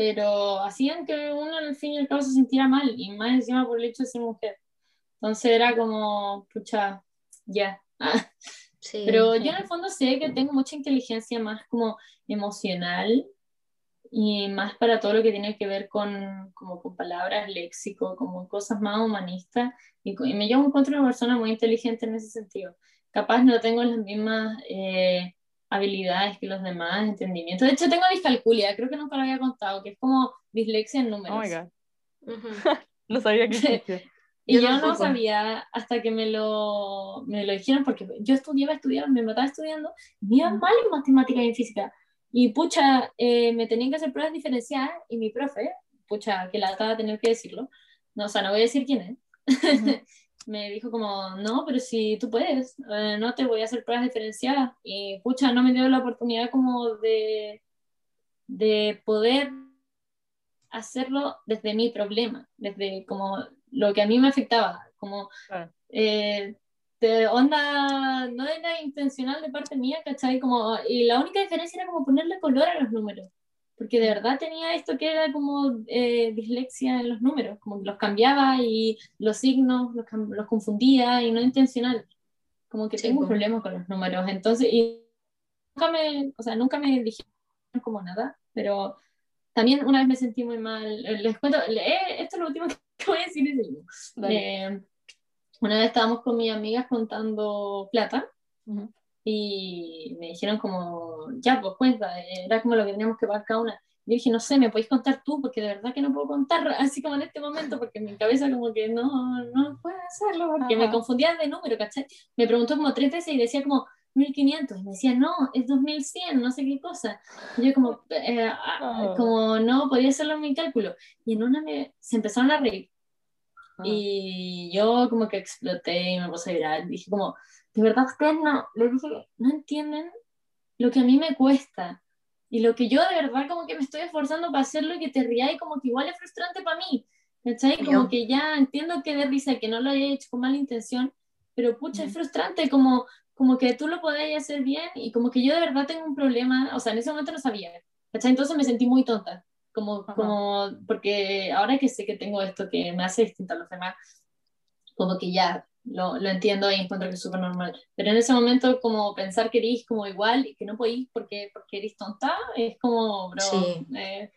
pero hacían que uno al fin y al cabo se sintiera mal, y más encima por el hecho de ser mujer. Entonces era como, pucha, ya. Sí. Pero yo en el fondo sé que tengo mucha inteligencia más como emocional y más para todo lo que tiene que ver con, como con palabras, léxico, como cosas más humanistas. Y, y me llevo encuentro una persona muy inteligente en ese sentido. Capaz no tengo las mismas eh, habilidades que los demás, entendimiento. De hecho, tengo discalculia, creo que nunca lo había contado, que es como dislexia en números. Oh my god. Ujú. No sabía que existía. Y Yo yo, no sabía hasta que me lo, me lo dijeron, porque yo estudiaba, estudiaba, me mataba estudiando, me iba mal en matemáticas y en física. Y pucha, eh, me tenían que hacer pruebas diferenciadas y mi profe, pucha, que la acaba de tener que decirlo, no, o sea, no voy a decir quién es, me dijo como, no, pero si tú puedes, eh, no te voy a hacer pruebas diferenciadas. Y pucha, no me dio la oportunidad como de, de poder hacerlo desde mi problema, desde como lo que a mí me afectaba, como Claro. eh, de onda, no era intencional de parte mía, ¿cachai? Como, y la única diferencia era como ponerle color a los números, porque de verdad tenía esto que era como eh, dislexia en los números, como que los cambiaba y los signos los, los confundía y no intencional, como que Sí, tengo un problema con los números, entonces, y nunca me, o sea, nunca me dijeron como nada, pero también una vez me sentí muy mal, les cuento, eh, esto es lo último que voy a decir seguimos. Dale. Eh, una vez estábamos con mis amigas contando plata Ujú. Y me dijeron como, ya, pues cuenta, era como lo que teníamos que pagar cada una. Yo dije, no sé, ¿me podéis contar tú? Porque de verdad que no puedo contar así como en este momento, porque mi cabeza como que no, no puedo hacerlo, porque me Ajá. confundía de número, ¿cachai? Me preguntó como tres veces y decía como 1500, y me decía, no, es 2100, no sé qué cosa. Y yo como, eh, ah, Oh. como no, podía hacerlo en mi cálculo. Y en una me, se empezaron a reír. Ah. Y yo como que exploté y me puse a llorar. Dije como, de verdad ustedes no, les dije, no entienden lo que a mí me cuesta. Y lo que yo de verdad como que me estoy esforzando para hacerlo y que te rías y como que igual es frustrante para mí. ¿Cachai? Como que ya entiendo que de risa que no lo haya hecho con mala intención, pero pucha, es frustrante como, como que tú lo podés hacer bien y como que yo de verdad tengo un problema, o sea, en ese momento no sabía. ¿Cachai? Entonces me sentí muy tonta. Como, Ajá. como, porque ahora que sé que tengo esto que me hace distinta a los demás, como que ya lo, lo entiendo y encuentro que es súper normal. Pero en ese momento, como pensar que eres como igual y que no podís porque, porque eres tonta, es como, bro, Sí. eh,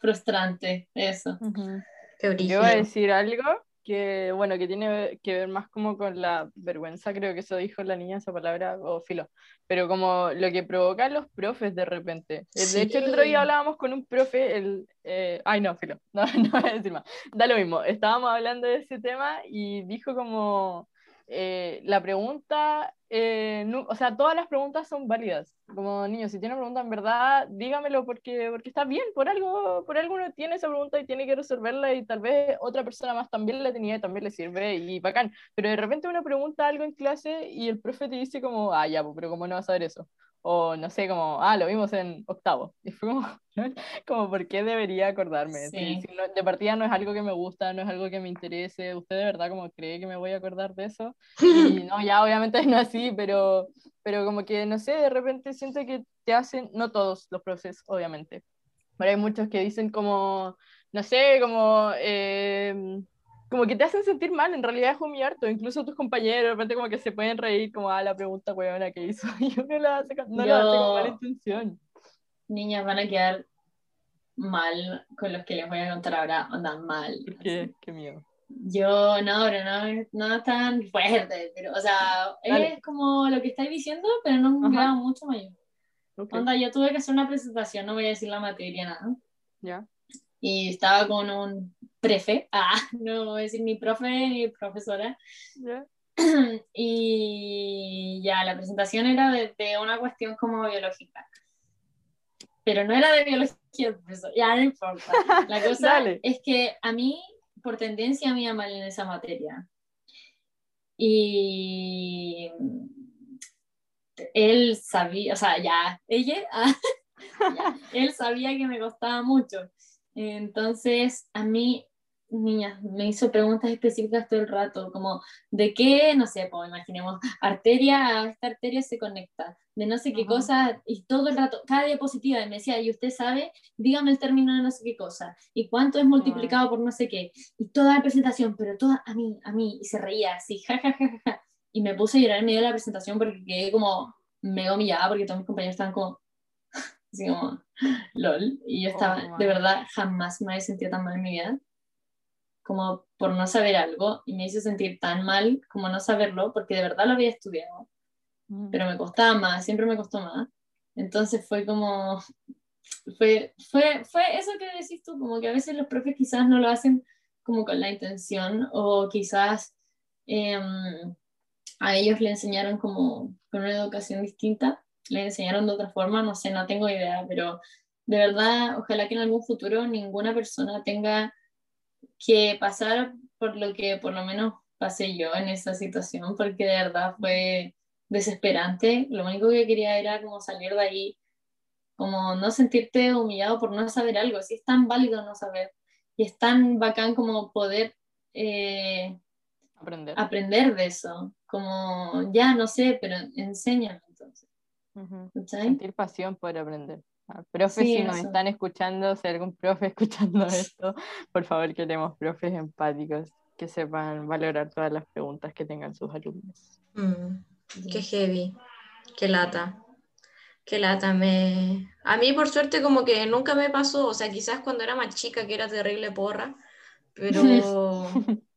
frustrante eso. Ujú. Qué Yo voy a decir algo que, bueno, que tiene que ver más como con la vergüenza, creo que eso dijo la niña, esa palabra, o filo, pero como lo que provocan los profes de repente. Eh, De hecho, el otro Sí. día hablábamos con un profe, el, eh, ay no, filo, no, no voy a decir más, da lo mismo, estábamos hablando de ese tema y dijo como, eh, la pregunta, eh, nu- o sea, todas las preguntas son válidas. Como niños, si tiene una pregunta en verdad, dígamelo porque, porque está bien, por algo, por algo uno tiene esa pregunta y tiene que resolverla y tal vez otra persona más también la tenía y también le sirve y bacán. Pero de repente uno pregunta algo en clase y el profe te dice como, ah, ya, pues, pero ¿cómo no vas a saber eso? O no sé, como, ah, lo vimos en octavo. Y fue como, como ¿por qué debería acordarme? Si- Sí. si no- de partida no es algo que me gusta, no es algo que me interese. ¿Usted de verdad como cree que me voy a acordar de eso? Y no, ya obviamente no es así, pero, pero como que, no sé, de repente siento que te hacen, no todos los profes, obviamente, pero hay muchos que dicen como, no sé, como, eh, como que te hacen sentir mal, en realidad es humillarte, incluso tus compañeros de repente como que se pueden reír como, ah, la pregunta huevona que hizo, y uno la hace, con- no lo hace con mala intención. Niñas van a quedar mal con los que les voy a contar ahora, andan mal. Qué, qué miedo. Yo no, pero no, no es tan fuerte, pero, o sea, Dale. es como lo que estáis diciendo, pero no un grado mucho mayor. Ok, Onda, yo tuve que hacer una presentación, no voy a decir la materia, nada. ya. Y estaba con un prefe, ah, no voy a decir ni profe ni profesora. ya. Y ya, la presentación era de, de una cuestión como biológica. Pero no era de biología, profesor. Ya, no importa. La cosa es que a mí, por tendencia, iba mal en esa materia. Y él sabía, o sea, ya, ella, él sabía que me costaba mucho. Entonces, a mí niña, me hizo preguntas específicas todo el rato, como de qué, no sé, pues imaginemos, arteria, esta arteria se conecta, de no sé qué cosa, y todo el rato, cada diapositiva me decía, y usted sabe, dígame el término de no sé qué cosa, y cuánto es multiplicado por no sé qué, y toda la presentación, pero toda a mí, a mí, y se reía así, jajajaja, y me puse a llorar en medio de la presentación porque quedé como mega humillada porque todos mis compañeros estaban como, así como, lol, y yo estaba, Oh, de verdad, jamás me había sentido tan mal en mi vida como por no saber algo y me hizo sentir tan mal como no saberlo, porque de verdad lo había estudiado. Pero me costaba más, siempre me costó más. Entonces fue como, fue, fue, fue eso que decís tú, como que a veces los profes quizás no lo hacen como con la intención o quizás em, a ellos le enseñaron como con una educación distinta, le enseñaron de otra forma, no sé, no tengo idea, pero de verdad, ojalá que en algún futuro ninguna persona tenga que pasar por lo que por lo menos pasé yo en esa situación, porque de verdad fue desesperante. Lo único que quería era como salir de ahí, como no sentirte humillado por no saber algo. Si es tan válido no saber y es tan bacán como poder eh, Aprender. aprender de eso. Como ya no sé, pero enséñame entonces. Ujú. ¿cachai? Sentir pasión por aprender. Ah, Profes, Sí, si nos eso. están escuchando, si hay algún profe escuchando esto, por favor queremos profes empáticos que sepan valorar todas las preguntas que tengan sus alumnos. Mm, qué heavy, qué lata. Qué lata, me... A mí por suerte como que nunca me pasó, o sea, quizás cuando era más chica que era terrible porra, pero...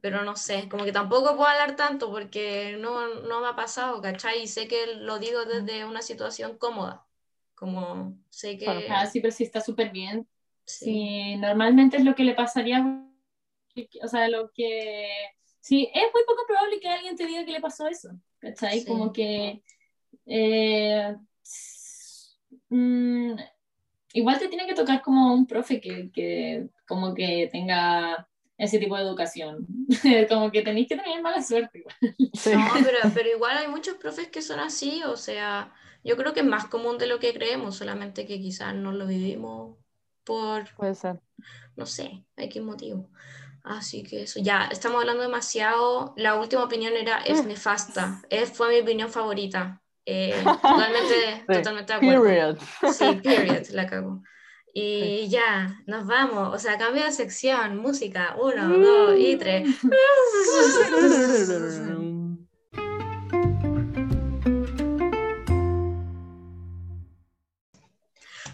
pero no sé, como que tampoco puedo hablar tanto porque no, no me ha pasado, ¿cachai? Y sé que lo digo desde una situación cómoda, como sé que... Ah, sí, pero sí está súper bien. sí. Sí, normalmente es lo que le pasaría, o sea, lo que... Sí, es muy poco probable que alguien te diga que le pasó eso, ¿cachai? Sí. Como que... eh, mm, igual te tiene que tocar como un profe que, que como que tenga ese tipo de educación. como que tenéis que tener mala suerte igual. Sí. No, pero, pero igual hay muchos profes que son así, o sea, yo creo que es más común de lo que creemos, solamente que quizás no lo vivimos por, Puede ser. no sé, X motivo. Así que eso, ya, estamos hablando demasiado. La última opinión era, es nefasta. Es, fue mi opinión favorita. Eh, totalmente, Sí, totalmente de acuerdo. Period. Sí, period, la cago. Y ya, nos vamos. O sea, cambio de sección, música, uno, dos y tres.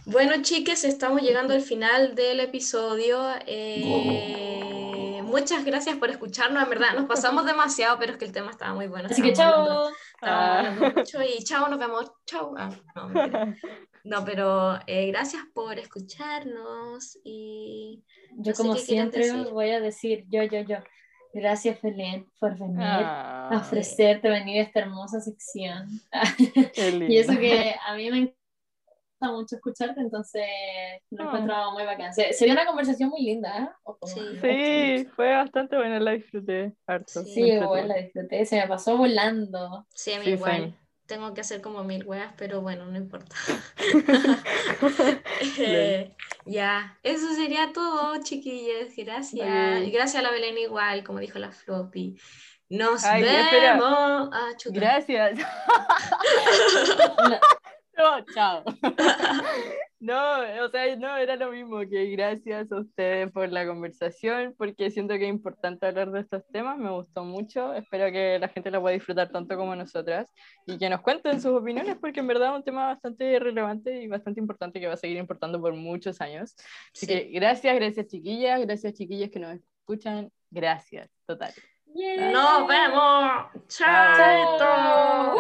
Bueno, chiques, estamos llegando al final del episodio. Eh, muchas gracias por escucharnos. En verdad, nos pasamos demasiado, pero es que el tema estaba muy bueno. Así que chao. Ah. mucho y chao, nos vemos. Chao. Ah, no. No, pero eh, gracias por escucharnos y Yo No como siempre decir. voy a decir yo, yo, yo. Gracias, Belén, por venir a Ah, ofrecerte venir a esta hermosa sección. y eso que a mí me encanta mucho escucharte, entonces lo Ah. encuentro muy bacán. Se, se dio una conversación muy linda, ¿eh? Ojo, Sí. fue bastante buena, la disfruté harto. Sí. bueno, la disfruté, se me pasó volando. sí, a mí Sí, igual. Tengo que hacer como mil weas, pero bueno, no importa. Eh, ya, eso sería todo, chiquillas. Gracias. Gracias a la Belén igual, como dijo la Floppy. Nos Ay, vemos. espera. Ah. Gracias. No, chao. No, o sea, no, era lo mismo que gracias a ustedes por la conversación, porque siento que es importante hablar de estos temas, me gustó mucho, espero que la gente la pueda disfrutar tanto como nosotras y que nos cuenten sus opiniones, porque en verdad es un tema bastante relevante y bastante importante que va a seguir importando por muchos años. Así Sí. que gracias, gracias chiquillas, gracias chiquillas que nos escuchan, gracias, total. Yay. Nos vemos. Chao.